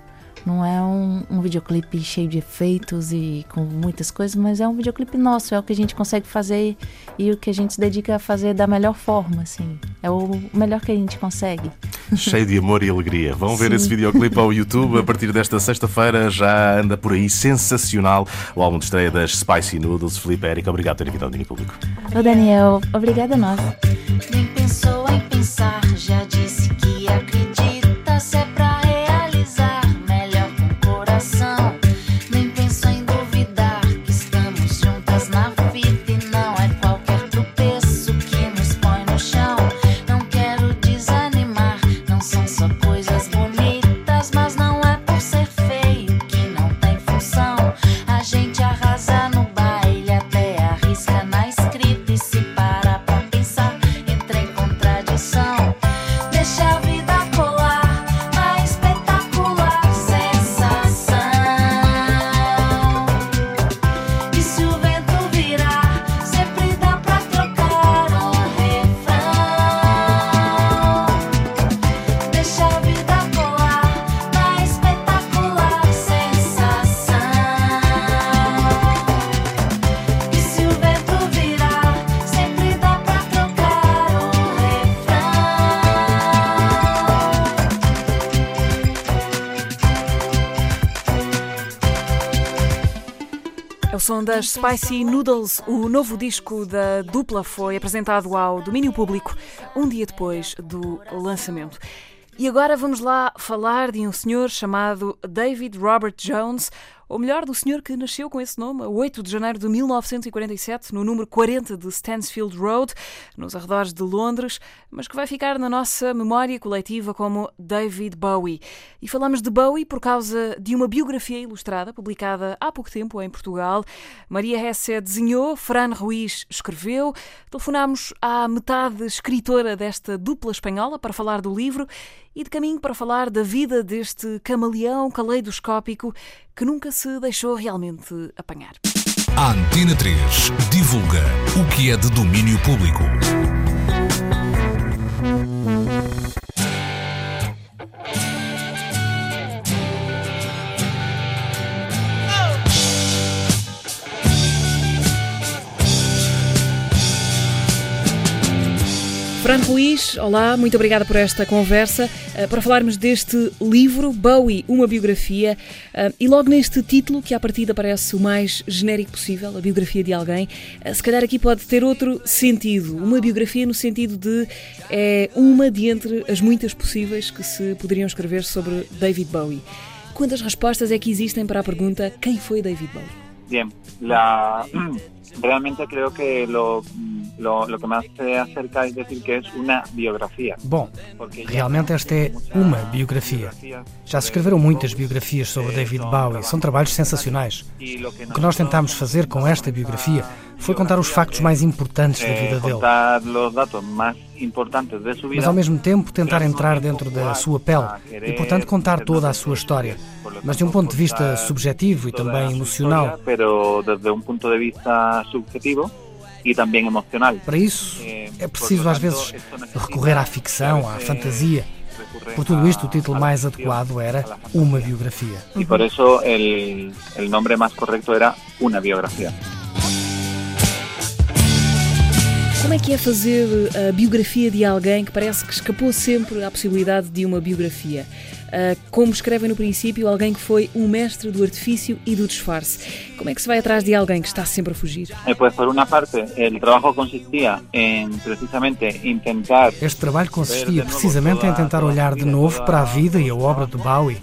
não é um, um, videoclipe cheio de efeitos e com muitas coisas, mas é um videoclipe nosso, é o que a gente consegue fazer e o que a gente se dedica a fazer da melhor forma, assim. É o melhor que a gente consegue. Cheio de amor e alegria. Vão ver esse videoclipe ao YouTube a partir desta sexta-feira. Já anda por aí sensacional o álbum de estreia das Spicy Noodles. Felipe Érica, obrigado por ter vindo ao Domínio Público. Ô Daniel, obrigada a nós. Nem pensou em pensar, já disse que som das Spicy Noodles. O novo disco da dupla foi apresentado ao domínio público um dia depois do lançamento. E agora vamos lá falar de um senhor chamado David Robert Jones, ou melhor, do senhor que nasceu com esse nome a 8 de janeiro de 1947, no número 40 de Stansfield Road, nos arredores de Londres, mas que vai ficar na nossa memória coletiva como David Bowie. E falamos de Bowie por causa de uma biografia ilustrada publicada há pouco tempo em Portugal. Maria Hesse desenhou, Fran Ruiz escreveu. Telefonámos à metade escritora desta dupla espanhola para falar do livro e de caminho para falar da vida deste camaleão caleidoscópico que nunca se deixou realmente apanhar. A Antena 3 divulga o que é de domínio público. Fran Ruiz, olá, muito obrigada por esta conversa. Uh, para falarmos deste livro, Bowie, uma biografia, uh, e logo neste título, que à partida parece o mais genérico possível, a biografia de alguém, uh, se calhar aqui pode ter outro sentido. Uma biografia no sentido de é uma de entre as muitas possíveis que se poderiam escrever sobre David Bowie. Quantas respostas é que existem para a pergunta quem foi David Bowie? Bien, la, realmente creo que lo, lo, lo que más se acerca es decir que es una biografía. Bom, realmente esta é uma biografia. Já se escreveram muitas biografias sobre David Bowie, são trabalhos sensacionais. O que nós tentámos fazer com esta biografia foi contar os factos mais importantes da eh, vida dele. Mas ao mesmo tempo tentar entrar dentro da sua pele e, portanto, contar toda a sua história. Mas de um ponto de vista subjetivo e também emocional. Para isso, é preciso às vezes recorrer à ficção, à fantasia. Por tudo isto, o título mais adequado era Uma Biografia. Y por eso el, el nombre más correcto era Una biografía. Como é que é fazer a biografia de alguém que parece que escapou sempre à possibilidade de uma biografia? Uh, como escrevem no princípio, alguém que foi um mestre do artifício e do disfarce. Como é que se vai atrás de alguém que está sempre a fugir? Eh, pues por una parte, el trabajo consistía en precisamente intentar Este trabalho consistia precisamente em tentar olhar de novo para a vida e a obra de Bowie,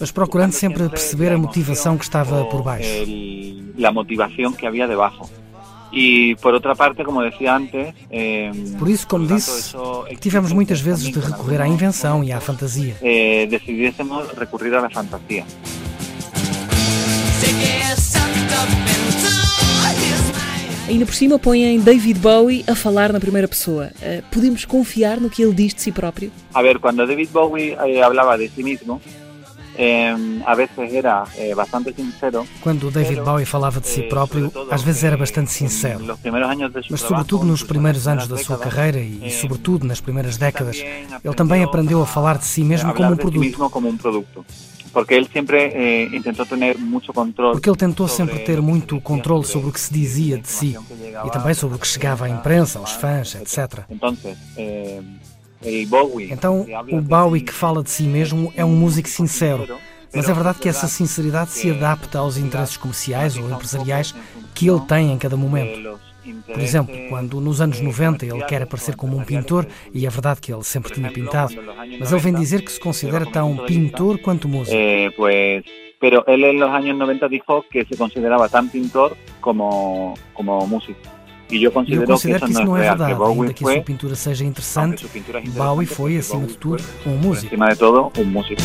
mas procurando sempre perceber a motivação que estava por baixo. la motivación que había debajo. Y por otra parte, como decía antes, eh, Por isso, como disse, tivemos muitas vezes de recorrer à invenção e à fantasia. eh, decidiésemos recurrir a la fantasía. Ainda por cima põem David Bowie a falar na primeira pessoa. Uh, podemos confiar no que ele diz de si próprio? A ver, cuando David Bowie eh, hablaba de sí mismo, eh, a veces era eh, bastante sincero. Quando o David Bowie falava de si próprio, às vezes era bastante sincero. Mas, sobretudo nos primeiros anos da sua carreira e, e sobretudo nas primeiras décadas, ele também aprendeu a falar de si mesmo como um produto. Porque él siempre eh, intentó tener mucho control. Porque ele tentou sempre ter muito controle sobre o que se dizia de si e também sobre o que chegava à imprensa, aos fãs, etc. Eh, Bowie. Então, o Bowie que fala de si mesmo é um músico sincero, mas é verdade que essa sinceridade se adapta aos interesses comerciais ou empresariais que ele tem em cada momento. Por exemplo, quando nos anos 90 ele quer aparecer como um pintor, e é verdade que ele sempre tinha pintado, mas ele vem dizer que se considera tão pintor quanto músico. Eh, pero él en los años 90 dijo que se consideraba tan pintor como, como músico. E eu considero, considero que que isso não é real, verdade, que Bowie ainda que a sua pintura seja interessante, Bowie foi, acima de tudo, um músico. encima de todo, un músico.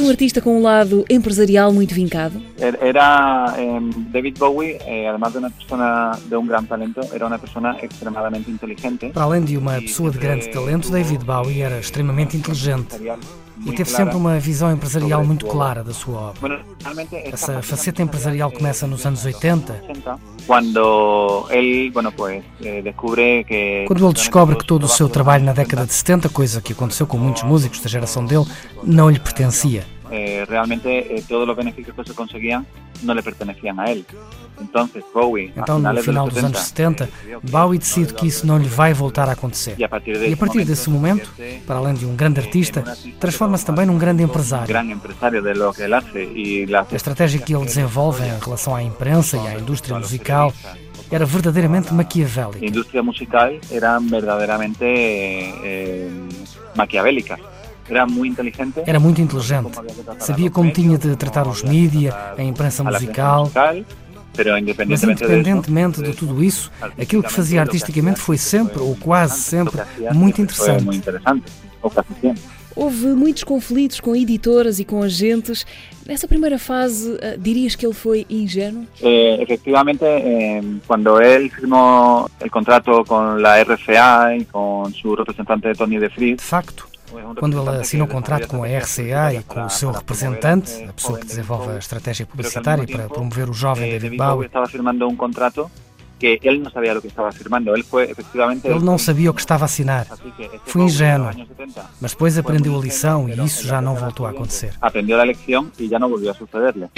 Um artista com um lado empresarial muito vincado. Er- Era eh, David Bowie, eh, además de una persona de un gran talento, era una persona extremadamente inteligente. Para além de uma pessoa de grande talento, David Bowie era extremamente inteligente e teve sempre uma visão empresarial muito clara da sua obra. Essa faceta empresarial começa nos anos 80, 80, cuando él, bueno, pues eh, quando ele descobre que todo o seu trabalho na década de 70, coisa que aconteceu com muitos músicos da geração dele, não lhe pertencia. Eh, realmente eh, todos los beneficios que se conseguían no le pertenecían a él. Entonces Bowie, a Então, no final dos anos 70, 70, Bowie decide que isso não lhe vai voltar a acontecer. e a partir, de E a partir desse momento, para além de um grande artista, transforma-se também num grande empresário. A estratégia que ele desenvolve em relação à imprensa e à indústria musical era verdadeiramente maquiavélica. industria musical eran verdaderamente eh, eh, maquiavélicas. Era muy inteligente. Era muito inteligente. Sabia como tinha de tratar os mídia, a imprensa a musical. Mas independentemente de tudo isso, aquilo que fazia artisticamente foi sempre, ou quase sempre, muito interessante. o. Houve muitos conflitos com editoras e com agentes. Nessa primeira fase, ah, dirias que ele foi ingênuo? Eh, efectivamente, eh, cuando él firmó el contrato con la RCA y con su representante Tony De Vries, De facto, quando ele assinou o contrato com a RCA e com o seu representante, a pessoa que desenvolve a estratégia publicitária para promover o jovem eh, David Bowie estaba firmando un contrato que él no sabía lo que estaba firmando. Fue efectivamente ele não sabia o que estava a assinar. Foi ingênuo, años 70 mas depois aprendeu a lição e isso já não voltou a acontecer. aprendió la lección y ya no volvió a sucederle.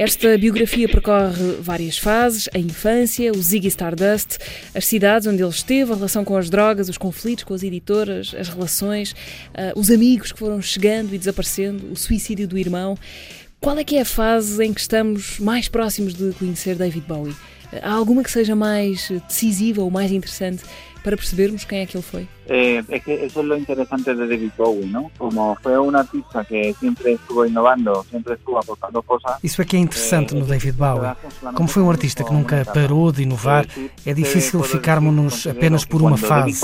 Esta biografia percorre várias fases: a infância, o Ziggy Stardust, as cidades onde ele esteve, a relação com as drogas, os conflitos com as editoras, as relações, ah, os amigos que foram chegando e desaparecendo, o suicídio do irmão. Qual é que é a fase em que estamos mais próximos de conhecer David Bowie? Há alguma que seja mais decisiva ou mais interessante para percebermos quem é que ele foi? Eh, es que eso es lo interesante de David Bowie, ¿no? Como fue un artista que siempre estuvo innovando, siempre estuvo aportando cosas. Isso é que é interessante no David Bowie. Como foi um artista que nunca parou de inovar, é difícil ficarmos-nos apenas por uma fase.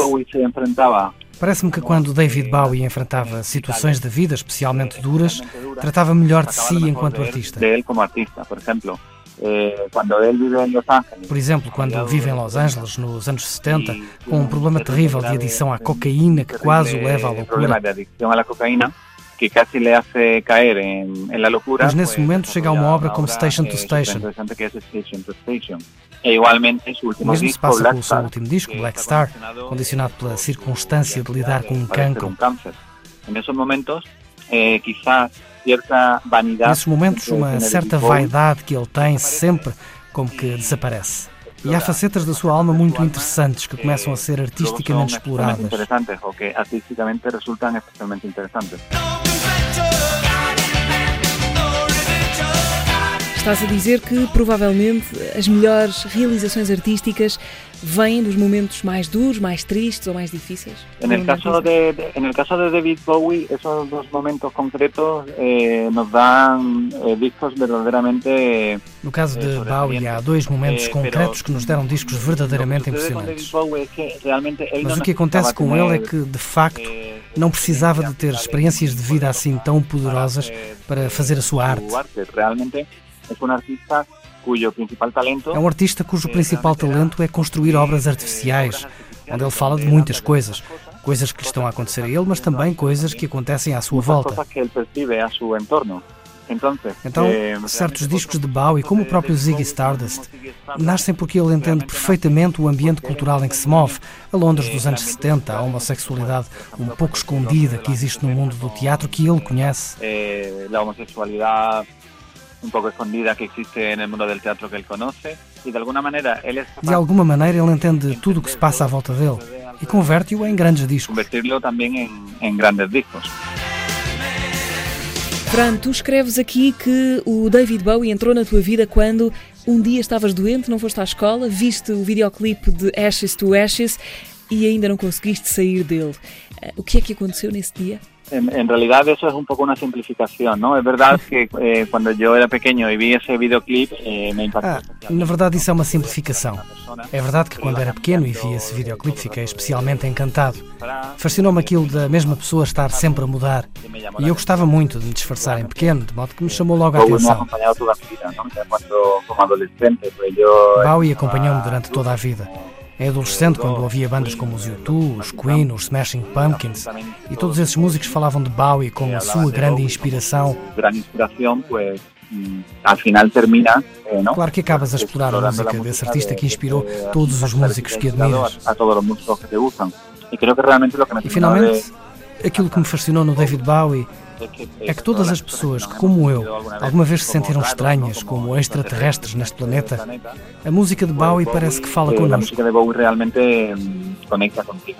Parece-me que quando David Bowie enfrentava situações de vida especialmente duras, tratava melhor de si enquanto artista. por exemplo, eh, por exemplo, quando vive em Los Angeles nos anos 70, com um problema terrível de adição à cocaína que quase o leva à loucura. que casi le hace caer en, en la locura. Mas nesse momento chega a uma obra como Station to Station. E igualmente último Mesmo se passa com o seu último disco, Black Star, condicionado pela circunstância de lidar com um cancro. cáncer. En esos momentos, eh, quizás cierta vanidade. Nesses momentos, uma de certa vaidade que ele tem sempre como que desaparece. E há facetas da sua alma muito interessantes que começam a ser artisticamente especialmente exploradas. que artísticamente resultan especialmente interesantes. Estás a dizer que provavelmente as melhores realizações artísticas vêm dos momentos mais duros, mais tristes ou mais difíceis? En el caso de, de- en el caso de David Bowie, esos dos momentos concretos eh, nos dan eh, discos verdaderamente No caso de Bowie, há dois momentos concretos que nos deram discos verdadeiramente impressionantes. Mas o que acontece com ele é que, de facto, não precisava de ter experiências de vida assim tão poderosas para fazer a sua arte. Realmente es un artista cuyo principal talento É um artista cujo principal talento é construir obras artificiais, onde ele fala de muitas coisas. Coisas que lhe estão a acontecer a ele, mas também coisas que acontecem à sua volta. a Então, eh, certos discos de Bowie, como o próprio Ziggy Stardust, nascem porque ele entende perfeitamente o ambiente cultural em que se move. A Londres dos anos 70, a homossexualidade um pouco escondida que existe no mundo do teatro que ele conhece. eh, la homosexualidad un poco escondida que existe en el mundo del teatro que él conoce y de alguna manera él es De alguma maneira, ele entende tudo o que se passa à volta dele e converte-o em grandes discos. convertirlo también en, en grandes discos. Fran, tu escreves aqui que o David Bowie entrou na tua vida quando um dia estavas doente, não foste à escola, viste o videoclipe de Ashes to Ashes e ainda não conseguiste sair dele. Eh, O que é que aconteceu nesse dia? En, en realidad eso es un poco una simplificación, ¿no? Es verdad que eh, cuando yo era pequeño y vi ese videoclip eh, me impactó. Ah, na verdade, isso é uma simplificação. É verdade que quando era pequeno e vi esse videoclipe fiquei especialmente encantado. Fascinou-me aquilo da mesma pessoa estar sempre a mudar. E eu gostava muito de me disfarçar em pequeno, de modo que me chamou logo a atenção. Bowie acompanhou-me durante toda a vida. Em adolescente, quando ouvia bandas como os U2, os Queen, os Smashing Pumpkins, e todos esses músicos falavam de Bowie como a sua grande inspiração, eh, claro que acabas a explorar a música desse artista que inspirou todos os músicos que admiras. E finalmente, aquilo que me fascinou no David Bowie é que todas as pessoas que, como eu, alguma vez se sentiram estranhas como extraterrestres neste planeta, a música de Bowie parece que fala la connosco. música de Bowie realmente mm, conecta contigo.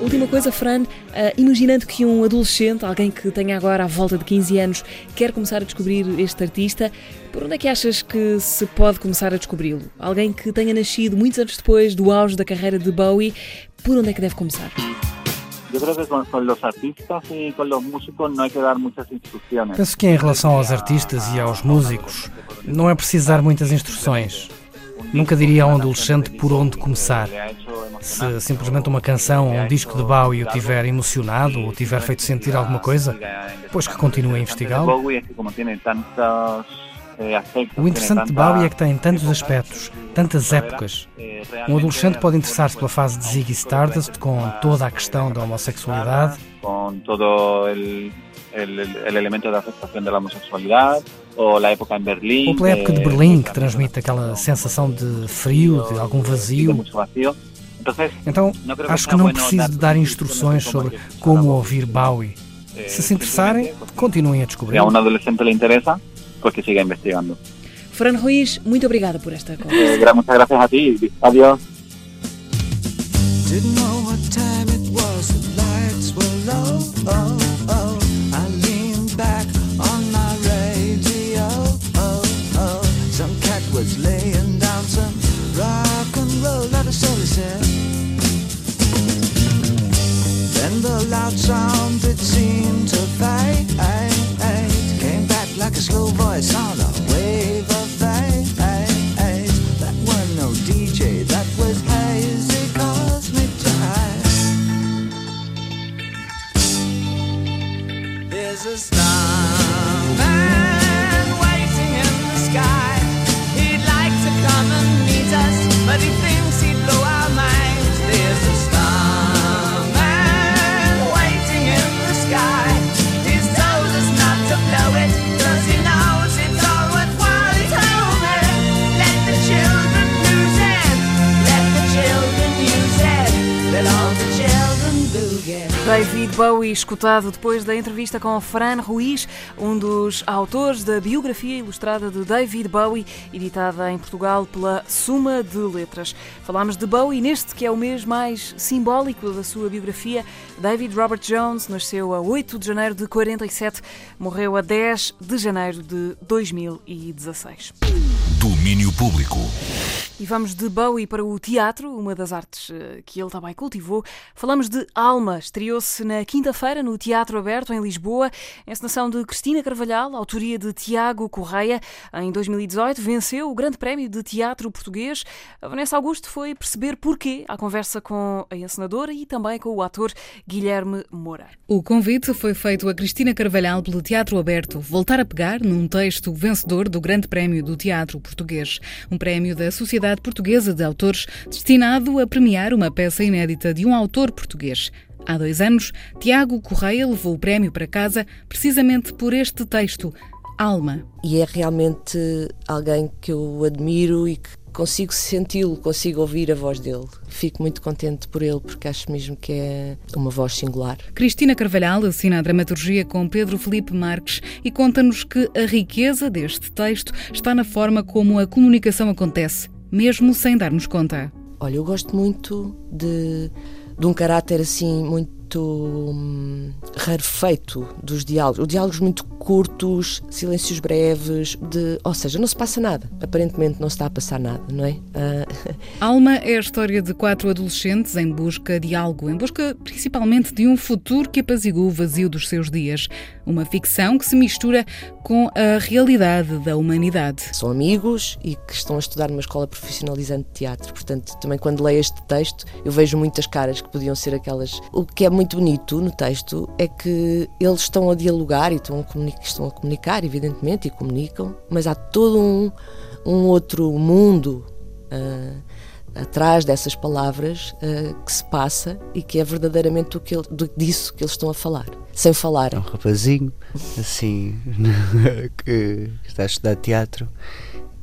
Última coisa, Fran, eh, imaginando que um adolescente, alguém que tenha agora à volta de 15 anos, quer começar a descobrir este artista, por onde é que achas que se pode começar a descobri-lo? Alguém que tenha nascido muitos anos depois do auge da carreira de Bowie, por onde é que deve começar? Yo creo que con, con los artistas y con los músicos no hay que dar muchas instrucciones. Penso que em relação aos artistas e aos músicos, não é preciso dar muitas instruções. Nunca diria a um adolescente por onde começar. Se simplesmente uma canção ou um disco de Bowie o tiver emocionado ou tiver feito sentir alguma coisa, pois que continue a investigá-lo. O interessante de Bowie é que tem tantos aspectos, tantas épocas. Um adolescente pode interessar-se pela fase de Ziggy Stardust, com toda a questão da homossexualidade, con todo el elemento de aceptación de la homosexualidad o la época en Berlín. ou pela época de Berlim, que transmite aquela sensação de frio, de algum vazio. Então, acho que não preciso de dar instruções sobre como ouvir Bowie. Se se interessarem, continuem a si a descobrir. un adolescente le interesa, pues que siga investigando. Fran Ruiz, muito obrigada por esta eh, conversa. Eh, muchas gracias a ti. Adiós. Then the loud sound that seemed to fade came back like a slow voice. 散了 Bowie, escutado depois da entrevista com Fran Ruiz, um dos autores da biografia ilustrada de David Bowie, editada em Portugal pela Suma de Letras. Falámos de Bowie neste que é o mês mais simbólico da sua biografia. David Robert Jones nasceu a 8 de janeiro de 47, morreu a 10 de janeiro de 2016. Domínio Público. E vamos de Bowie para o teatro, uma das artes eh, que ele também cultivou. Falamos de Alma, estreou-se na quinta-feira no Teatro Aberto, em Lisboa, encenação de Cristina Carvalhal, autoria de Tiago Correia. Em 2018 venceu o Grande Prémio de Teatro Português. A Vanessa Augusto foi perceber porquê à conversa com a encenadora e também com o ator Guilherme Moura. O convite foi feito a Cristina Carvalhal pelo Teatro Aberto, voltar a pegar num texto vencedor do Grande Prémio do Teatro Português, um prémio da Sociedade Portuguesa de Autores destinado a premiar uma peça inédita de um autor português. Há dois anos, Tiago Correia levou o prémio para casa precisamente por este texto, Alma. E é realmente alguém que eu admiro e que consigo senti-lo, consigo ouvir a voz dele. Fico muito contente por ele porque acho mesmo que é uma voz singular. Cristina Carvalhal assina a dramaturgia com Pedro Felipe Marques e conta-nos que a riqueza deste texto está na forma como a comunicação acontece, mesmo sem darmos conta. Olha, eu gosto muito de, de um caráter assim muito hum, rarefeito dos diálogos. Os diálogos muito curtos, silêncios breves, de, ou seja, não se passa nada. Aparentemente não se está a passar nada, não é? Uh... Alma é a história de quatro adolescentes em busca de algo, em busca principalmente de um futuro que apazigua o vazio dos seus dias. Uma ficção que se mistura com a realidade da humanidade. São amigos e que estão a estudar numa escola profissionalizante de teatro. Portanto, também quando leio este texto, eu vejo muitas caras que podiam ser aquelas. O que é muito bonito no texto é que eles estão a dialogar e estão a, comunicar, estão a comunicar, evidentemente, e comunicam, mas há todo um, um outro mundo. Uh, atrás dessas palavras uh, que se passa e que é verdadeiramente o que ele, do, disso que eles estão a falar, sem falar. É um rapazinho, assim, que está a estudar teatro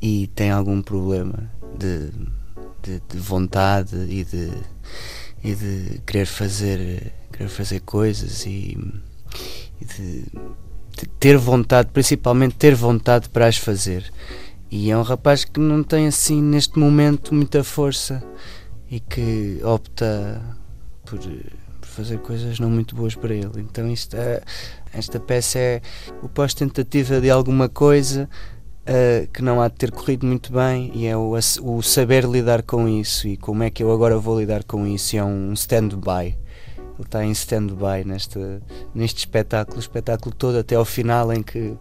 e tem algum problema de, de, de vontade e de, e de querer fazer, querer fazer coisas e, e de, de ter vontade, principalmente ter vontade para as fazer. E é um rapaz que não tem assim neste momento muita força e que opta por, por fazer coisas não muito boas para ele. Então isto esta peça é o pós-tentativa de alguma coisa uh, que não há de ter corrido muito bem e é o, o, saber lidar com isso e como é que eu agora vou lidar com isso. E é um stand-by. Ele está em stand-by neste, neste espetáculo, o espetáculo todo até ao final em que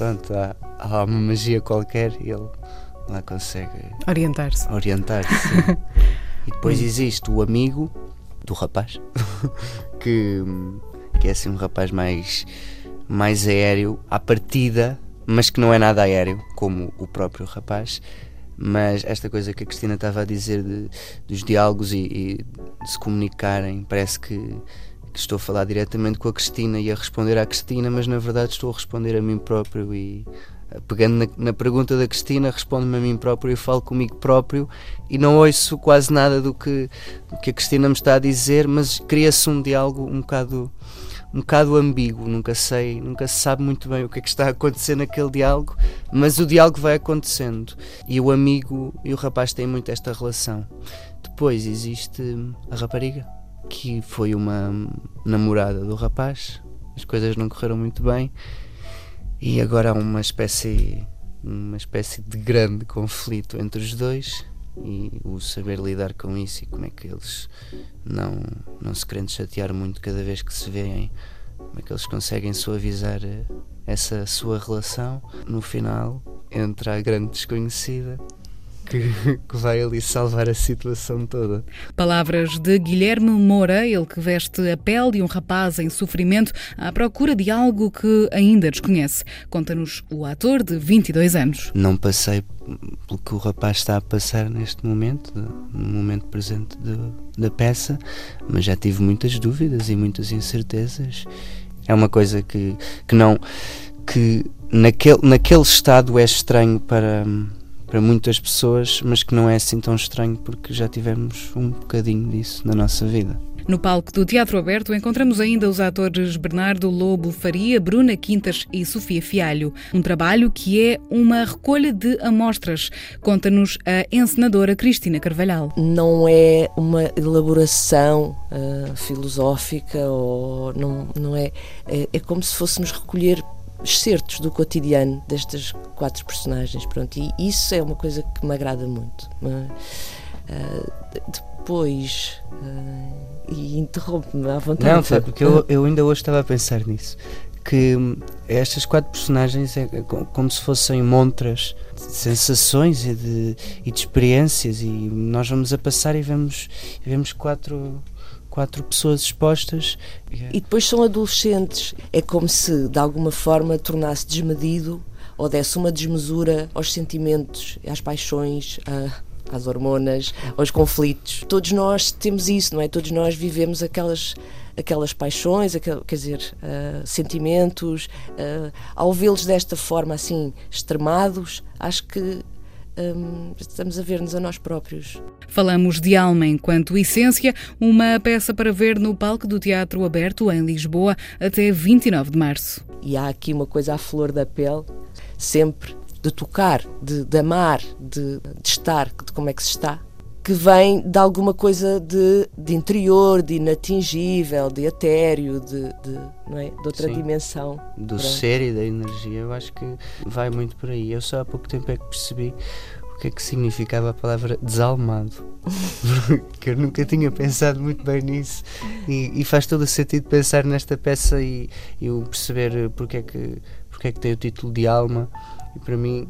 pronto, há, há uma magia qualquer e ele lá consegue orientar-se. Orientar-se. e depois existe o amigo do rapaz, que, que é assim um rapaz mais, mais aéreo à partida, mas que não é nada aéreo, como o próprio rapaz. Mas esta coisa que a Cristina estava a dizer de, dos diálogos e, e de se comunicarem, parece que que estou a falar diretamente com a Cristina e a responder à Cristina, mas na verdade estou a responder a mim próprio e eh, pegando na, na pergunta da Cristina, respondo-me a mim próprio e falo comigo próprio e não ouço quase nada do que, do que a Cristina me está a dizer, mas cria-se um diálogo um bocado um bocado ambíguo, nunca sei, nunca se sabe muito bem o que é que está a acontecer naquele diálogo, mas o diálogo vai acontecendo e o amigo e o rapaz têm muito esta relação. Depois existe a rapariga que foi uma namorada do rapaz. As coisas não correram muito bem. E agora há uma espécie uma espécie de grande conflito entre os dois. E o saber lidar com isso e como é que eles não não se querem chatear muito cada vez que se veem como é que eles conseguem suavizar essa sua relação. No final entra a grande desconhecida que, que, vai ali salvar a situação toda. Palavras de Guilherme Moura, ele que veste a pele de um rapaz em sofrimento à procura de algo que ainda desconhece. Conta-nos o ator de 22 anos. Não passei pelo que o rapaz está a passar neste momento, no momento presente de, da peça, mas já tive muitas dúvidas e muitas incertezas. É uma coisa que, que não. que naquele, naquele estado é estranho para para muitas pessoas, mas que não é assim tão estranho porque já tivemos um bocadinho disso na nossa vida. No palco do Teatro Aberto encontramos ainda os atores Bernardo Lobo Faria, Bruna Quintas e Sofia Fialho. Um trabalho que é uma recolha de amostras. Conta-nos a encenadora Cristina Carvalhal. Não é uma elaboração uh, filosófica ou não, não é, é. É como se fôssemos recolher excertos do cotidiano destas quatro personagens. Pronto, e isso é uma coisa que me agrada muito. Uh, depois. Uh, e interrompe-me à vontade. Não, sabe, porque eu, eu ainda hoje estava a pensar nisso. Que estas quatro personagens é como se fossem montras de sensações e de, e de experiências, e nós vamos a passar e vemos, e vemos quatro quatro pessoas expostas. E depois são adolescentes. É como se, de alguma forma, tornasse desmedido ou desse uma desmesura aos sentimentos, às paixões, a às hormonas, aos conflitos. Todos nós temos isso, não é? Todos nós vivemos aquelas aquelas paixões, aquel, quer dizer, uh, sentimentos. Uh, ao vê-los desta forma assim extremados, acho que um, estamos a ver-nos a nós próprios. Falamos de Alma enquanto Essência, uma peça para ver no palco do Teatro Aberto em Lisboa até 29 de março. E há aqui uma coisa à flor da pele, sempre de tocar, de, de amar, de, de, estar, de como é que se está, que vem de alguma coisa de, de interior, de inatingível, de etéreo, de, de, não é? de outra Sim. dimensão. Do ser e da energia, eu acho que vai muito por aí. Eu só há pouco tempo é que percebi o que é que significava a palavra desalmado. que eu nunca tinha pensado muito bem nisso e, e, faz todo o sentido pensar nesta peça e, e perceber porque é, que, porque é que tem o título de alma e para mim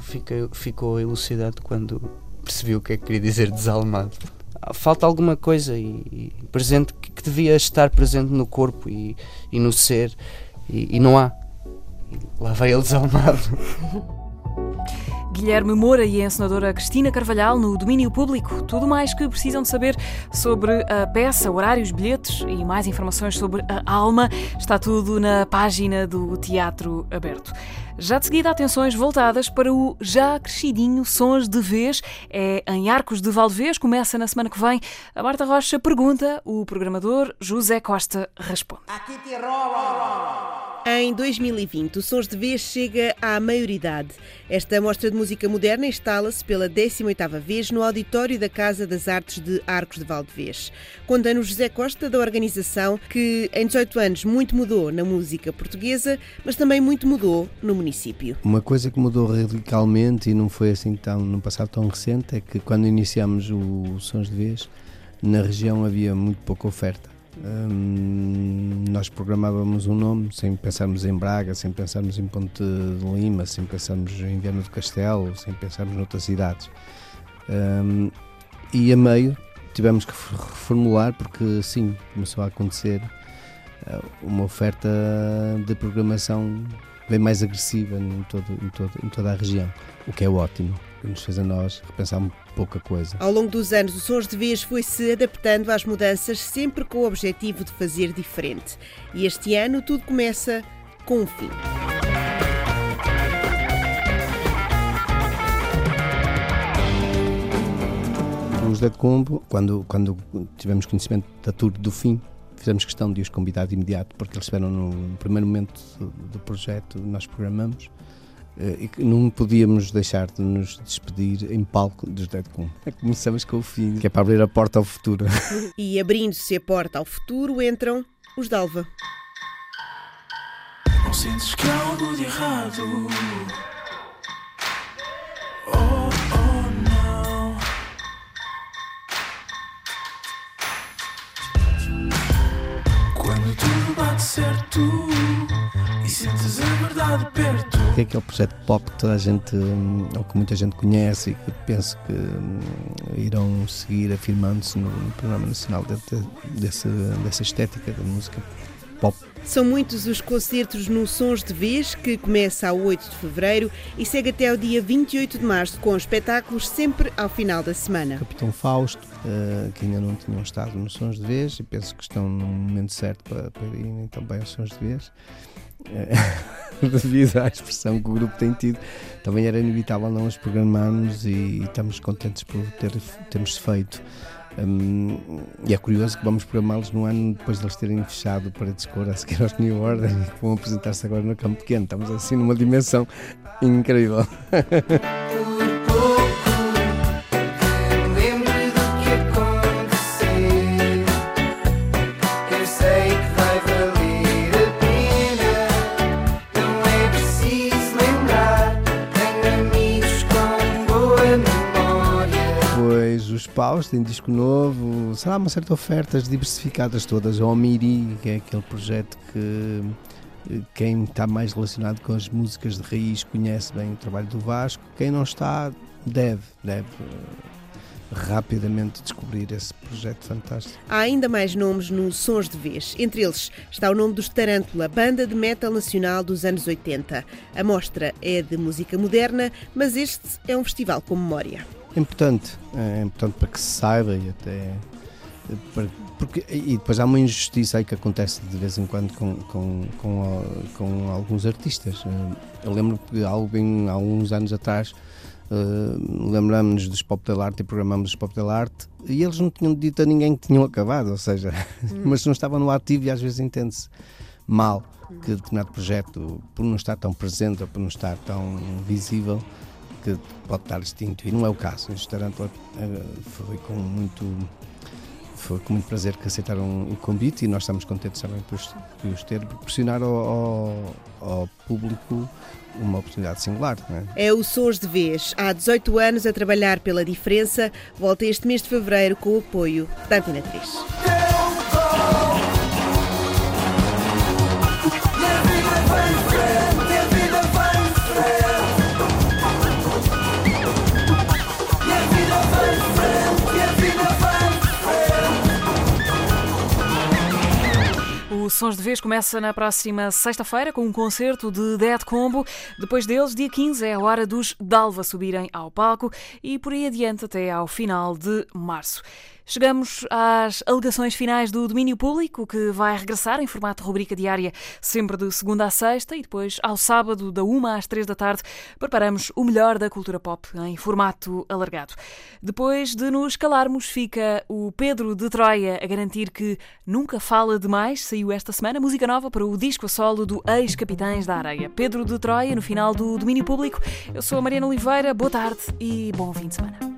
fica, ficou elucidado quando percebi o que é que queria dizer desalmado. Falta alguma coisa e, e presente que, que, devia estar presente no corpo e, e no ser e, e não há. Lá vai ele desalmado. Guilherme Moura e a encenadora Cristina Carvalhal no domínio público. Tudo mais que precisam de saber sobre a peça, horários, bilhetes e mais informações sobre a alma está tudo na página do Teatro Aberto. Já de seguida, atenções voltadas para o já crescidinho Sons de Vez. É em Arcos de Valdevez, começa na semana que vem. A Marta Rocha pergunta, o programador José Costa responde. Aqui te em 2020, o Sons de Vez chega à maioridade. Esta mostra de música moderna instala-se pela 18ª vez no auditório da Casa das Artes de Arcos de Valdevez. Conta-nos José Costa da organização que em 18 anos muito mudou na música portuguesa, mas também muito mudou no município. Uma coisa que mudou radicalmente e não foi assim tão num passado tão recente é que quando iniciamos o Sons de Vez, na região havia muito pouca oferta Hum, nós programávamos um nome sem pensarmos em Braga, sem pensarmos em Ponte de Lima, sem pensarmos em Viana do Castelo, sem pensarmos noutras cidades. Hum, e a meio tivemos que reformular porque sim, começou a acontecer eh, uma oferta de programação bem mais agressiva em, todo, em, todo, em toda a região, o que é ótimo, nos fez a nós repensar pouca coisa. Ao longo dos anos, o Sons de Vez foi-se adaptando às mudanças, sempre com o objetivo de fazer diferente. E este ano tudo começa com um fim. Os Dead Combo, quando, quando tivemos conhecimento da tour do fim, fizemos questão de os convidar de imediato, porque eles estiveram no primeiro momento do projeto, nós programamos, eh, e não podíamos deixar de nos despedir em palco dos Dead. É começamos com o fim, que é para abrir a porta ao futuro. E abrindo-se a porta ao futuro entram os Dalva. Não sentes que há algo de errado? Oh, oh não. Quando tudo bate certo sentes a verdade perto. Que é aquele projeto pop que toda a gente, hum, ou que muita gente conhece e que penso que hum, irão seguir afirmando-se no, no, Programa Nacional de, de, dessa, dessa estética da música pop. São muitos os concertos no Sons de Vez, que começa a 8 de fevereiro e segue até ao dia 28 de março, com espetáculos sempre ao final da semana. Capitão Fausto, uh, que ainda não tinham estado nos Sons de Vez e penso que estão no momento certo para, para irem também aos Sons de Vez. Devido à expressão que o grupo tem tido, também era inevitável não os programarmos e, estamos contentes por ter, termos feito. Um, e é curioso que vamos programá-los no ano depois de eles terem fechado Paredes Cor a seguir aos New Order e vão apresentar-se agora no Campo Pequeno. Estamos assim numa dimensão incrível. paus, tem disco novo, sei lá, uma certa oferta, diversificadas todas. O Omiri, que é aquele projeto que quem está mais relacionado com as músicas de raiz conhece bem o trabalho do Vasco. Quem não está, deve, deve eh, rapidamente descobrir esse projeto fantástico. Há ainda mais nomes nos Sons de Vez. Entre eles está o nome dos Tarântula, banda de metal nacional dos anos 80. A mostra é de música moderna, mas este é um festival com memória. É importante, é importante para que se saiba e até para, porque, e depois há uma injustiça aí que acontece de vez em quando com, com, com, com alguns artistas. Eu lembro que há alguns anos atrás uh, lembramos-nos dos Pop Del Arte e programamos os Pop Del Arte e eles não tinham dito a ninguém que tinham acabado, ou seja, hum. mas não estavam no ativo e às vezes entende-se mal que determinado projeto, por não estar tão presente ou por não estar tão visível, que pode estar extinto e não é o caso. Este Tarântula eh, foi com muito foi com muito prazer que aceitaram o convite e nós estamos contentes também por, por os ter proporcionar ao, ao, ao, público uma oportunidade singular. É? é o Sons de Vez. Há 18 anos a trabalhar pela diferença. Volta este mês de fevereiro com o apoio da Antena 3. Sons de Vez começa na próxima sexta-feira com um concerto de Dead Combo. Depois deles, dia 15, é a hora dos Dalva subirem ao palco e por aí adiante até ao final de março. Chegamos às alegações finais do domínio público, que vai regressar em formato rubrica diária, sempre de segunda a sexta, e depois, ao sábado, da uma às três da tarde, preparamos o melhor da cultura pop em formato alargado. Depois de nos calarmos, fica o Pedro de Troia a garantir que nunca fala demais. Saiu esta semana música nova para o disco a solo do ex-Capitães da Areia. Pedro de Troia, no final do domínio público. Eu sou a Mariana Oliveira, boa tarde e bom fim de semana.